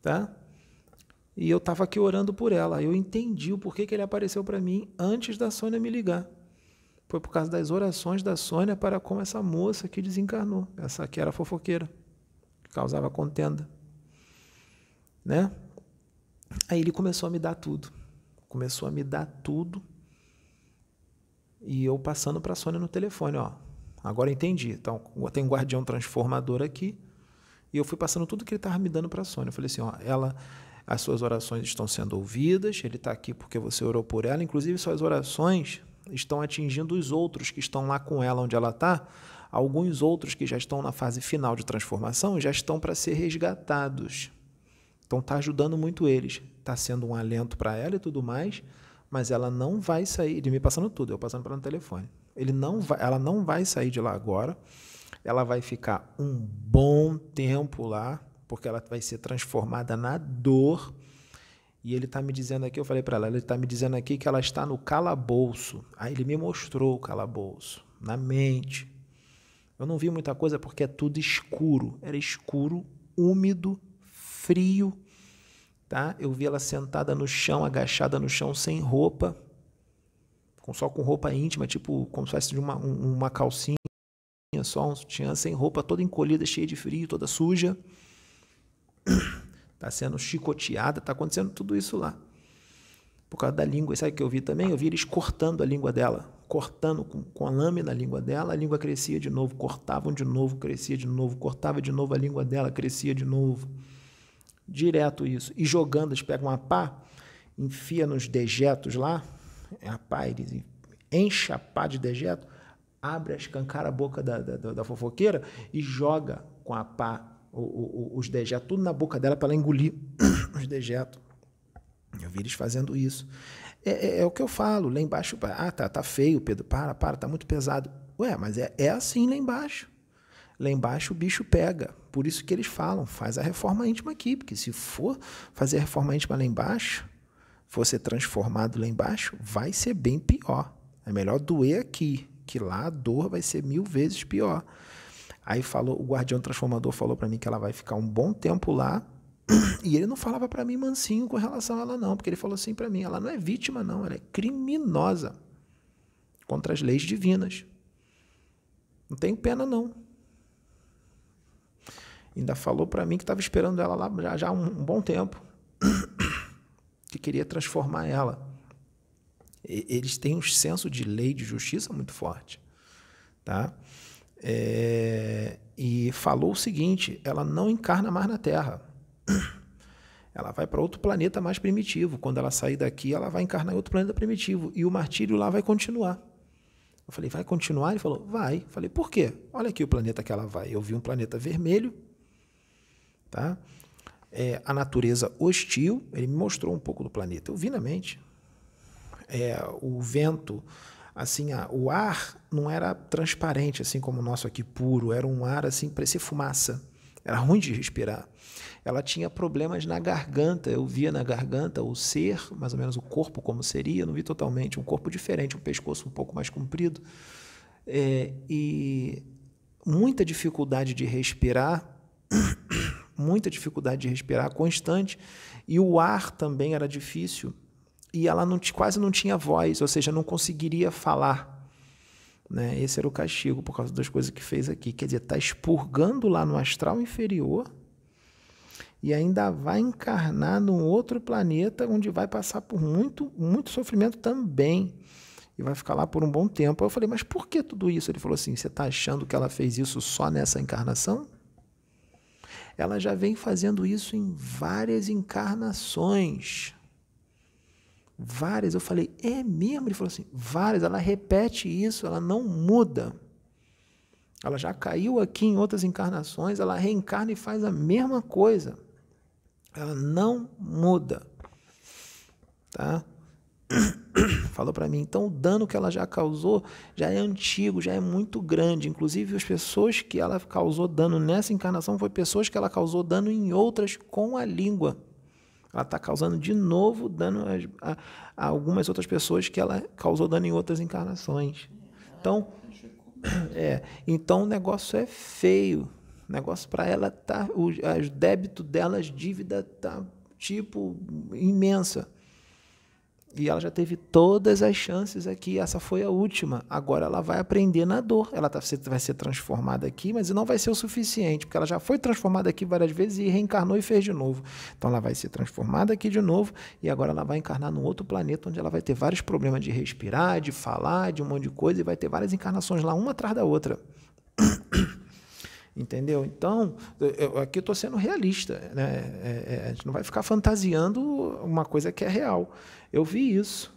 [SPEAKER 1] Tá? E eu estava aqui orando por ela. Eu entendi o porquê que ele apareceu para mim antes da Sônia me ligar. Foi por causa das orações da Sônia para com essa moça que desencarnou, essa que era fofoqueira, que causava contenda. Né? Aí ele começou a me dar tudo. Começou a me dar tudo e eu passando para a Sônia no telefone, ó. Agora entendi. Então, tem um guardião transformador aqui. E eu fui passando tudo que ele estava me dando para a Sônia. Eu falei assim, ó, ela, as suas orações estão sendo ouvidas, ele está aqui porque você orou por ela. Inclusive, suas orações estão atingindo os outros que estão lá com ela onde ela está. Alguns outros que já estão na fase final de transformação já estão para ser resgatados. Então tá ajudando muito eles. Tá sendo um alento para ela e tudo mais, mas ela não vai sair, de me passando tudo, eu passando no telefone. Ele não vai, ela não vai sair de lá agora. Ela vai ficar um bom tempo lá, porque ela vai ser transformada na dor. E ele está me dizendo aqui, eu falei para ela, ele está me dizendo aqui que ela está no calabouço. Aí ele me mostrou o calabouço, na mente. Eu não vi muita coisa porque é tudo escuro. Era escuro, úmido, frio, tá? Eu vi ela sentada no chão, agachada no chão, sem roupa, com só com roupa íntima, tipo como se fosse uma, uma calcinha, só um sutiã, sem roupa, toda encolhida, cheia de frio, toda suja. Tá sendo chicoteada, tá acontecendo tudo isso lá. Por causa da língua. Sabe o que eu vi também? Eu vi eles cortando a língua dela. Cortando com, com a lâmina a língua dela, a língua crescia de novo, cortavam de novo, crescia de novo, cortava de novo a língua dela, crescia de novo. Direto isso. E jogando, eles pegam uma pá, enfia nos dejetos lá, é a pá, eles enchem a pá de dejeto, abre, escancara a boca da, da, da fofoqueira e joga com a pá o, o, os dejetos, tudo na boca dela para ela engolir os dejetos. Eu vi eles fazendo isso. É, é, é, o que eu falo, lá embaixo, ah, tá, tá feio, Pedro, para, para, tá muito pesado. Ué, mas é, é assim lá embaixo. Lá embaixo o bicho pega. Por isso que eles falam, faz a reforma íntima aqui, porque se for fazer a reforma íntima lá embaixo, for ser transformado lá embaixo, vai ser bem pior. É melhor doer aqui, que lá a dor vai ser mil vezes pior. Aí falou, o guardião transformador falou para mim que ela vai ficar um bom tempo lá. E ele não falava para mim mansinho com relação a ela não, porque ele falou assim para mim, ela não é vítima não, ela é criminosa contra as leis divinas. Não tenho pena não. Ainda falou para mim que estava esperando ela lá já, já um, um bom tempo. que queria transformar ela. E, eles têm um senso de lei de justiça muito forte. Tá? É, e falou o seguinte: ela não encarna mais na Terra. Ela vai para outro planeta mais primitivo. Quando ela sair daqui, ela vai encarnar em outro planeta primitivo. E o martírio lá vai continuar. Eu falei, vai continuar? Ele falou, vai. Eu falei, por quê? Olha aqui o planeta que ela vai. Eu vi um planeta vermelho, tá? É, a natureza hostil, ele me mostrou um pouco do planeta. Eu vi na mente. É, o vento assim, o ar não era transparente, assim como o nosso aqui, puro, era um ar assim, parecia fumaça. Era ruim de respirar. Ela tinha problemas na garganta, eu via na garganta o ser, mais ou menos o corpo como seria, eu não vi totalmente, um corpo diferente, um pescoço um pouco mais comprido. É, e muita dificuldade de respirar, muita dificuldade de respirar constante, e o ar também era difícil e ela não, quase não tinha voz, ou seja, não conseguiria falar. Né? Esse era o castigo por causa das coisas que fez aqui. Quer dizer, está expurgando lá no astral inferior e ainda vai encarnar num outro planeta onde vai passar por muito, muito sofrimento também. E vai ficar lá por um bom tempo. Eu falei, mas por que tudo isso? Ele falou assim: você está achando que ela fez isso só nessa encarnação? Ela já vem fazendo isso em várias encarnações. Várias. Eu falei, é mesmo? Ele falou assim, várias. Ela repete isso, ela não muda. Ela já caiu aqui em outras encarnações, ela reencarna e faz a mesma coisa. Ela não muda. Tá? Falou para mim, então o dano que ela já causou já é antigo, já é muito grande. Inclusive, as pessoas que ela causou dano nessa encarnação foi pessoas que ela causou dano em outras com a língua. Ela está causando de novo dano a, a, algumas outras pessoas que ela causou dano em outras encarnações. Então, é, então o negócio é feio. O negócio para ela tá, o débito dela, as dívidas tá tipo imensa. E ela já teve todas as chances aqui, essa foi a última. Agora ela vai aprender na dor. Ela tá, vai ser transformada aqui, mas não vai ser o suficiente, porque ela já foi transformada aqui várias vezes e reencarnou e fez de novo. Então ela vai ser transformada aqui de novo e agora ela vai encarnar num outro planeta onde ela vai ter vários problemas de respirar, de falar, de um monte de coisa e vai ter várias encarnações lá, uma atrás da outra. Entendeu? Então, eu, aqui eu estou sendo realista. Né? É, é, a gente não vai ficar fantasiando uma coisa que é real. Eu vi isso.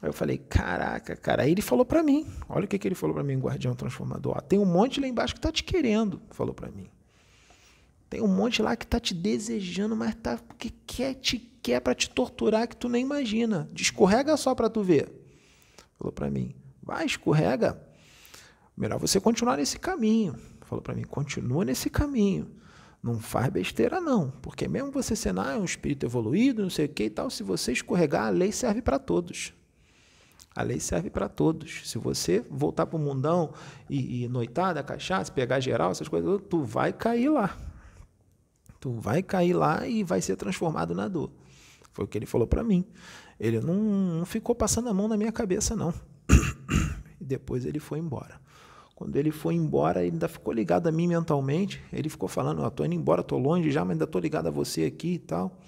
[SPEAKER 1] Aí eu falei, caraca, cara. Aí ele falou para mim, olha o que, que ele falou para mim, guardião transformador. Ó, tem um monte lá embaixo que tá te querendo, falou para mim. Tem um monte lá que tá te desejando, mas tá porque quer te quer para te torturar que tu nem imagina. Escorrega só para tu ver. Falou para mim: "Vai, escorrega. Melhor você continuar nesse caminho." Falou para mim: "Continua nesse caminho. Não faz besteira não, porque mesmo você sendo ah, um espírito evoluído, não sei o que e tal, se você escorregar, a lei serve para todos." A lei serve para todos. Se você voltar para o mundão e, e noitada, cachaça, pegar geral, essas coisas, tu vai cair lá. Tu vai cair lá e vai ser transformado na dor. Foi o que ele falou para mim. Ele não, não, ficou passando a mão na minha cabeça, não. e depois ele foi embora. Quando ele foi embora, ele ainda ficou ligado a mim mentalmente. Ele ficou falando: oh, tô indo embora, tô longe já, mas ainda tô ligado a você aqui e tal.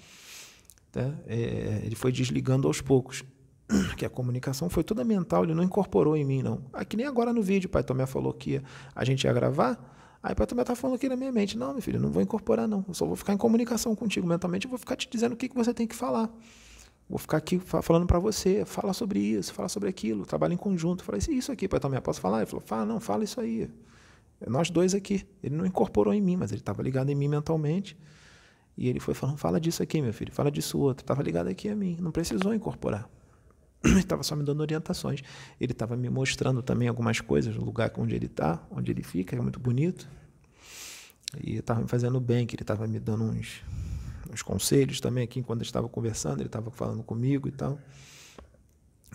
[SPEAKER 1] Tá? É, ele foi desligando aos poucos. que a comunicação foi toda mental, ele não incorporou em mim, não. Aqui nem agora no vídeo, pai Tomé falou que a gente ia gravar, aí o pai Tomé tá falando aqui na minha mente, não, meu filho, não vou incorporar, não. Eu só vou ficar em comunicação contigo mentalmente, eu vou ficar te dizendo o que, que você tem que falar. Vou ficar aqui falando para você, fala sobre isso, fala sobre aquilo, trabalha em conjunto. Falei, isso aqui, pai Tomé, posso falar? Ele falou, fala, não, fala isso aí. Nós dois aqui. Ele não incorporou em mim, mas ele estava ligado em mim mentalmente. E ele foi falando, fala disso aqui, meu filho, fala disso outro. Estava ligado aqui a mim, não precisou incorporar. Ele estava só me dando orientações. Ele estava me mostrando também algumas coisas, o lugar onde ele está, onde ele fica, é muito bonito. E estava me fazendo bem, que ele estava me dando uns, uns conselhos também aqui, quando estava conversando, ele estava falando comigo e tal.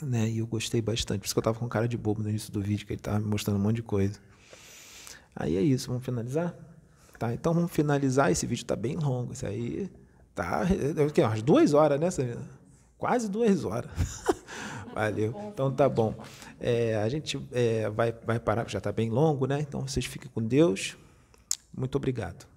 [SPEAKER 1] Né? E eu gostei bastante. Por isso que eu estava com cara de bobo no início do vídeo, que ele estava me mostrando um monte de coisa. Aí é isso, vamos finalizar? Tá, então vamos finalizar. Esse vídeo está bem longo. Isso aí tá. É, é, umas duas horas, né, Samira? Quase duas horas. Valeu. Então tá bom. É, a gente é, vai, vai parar, já está bem longo, né? Então vocês fiquem com Deus. Muito obrigado.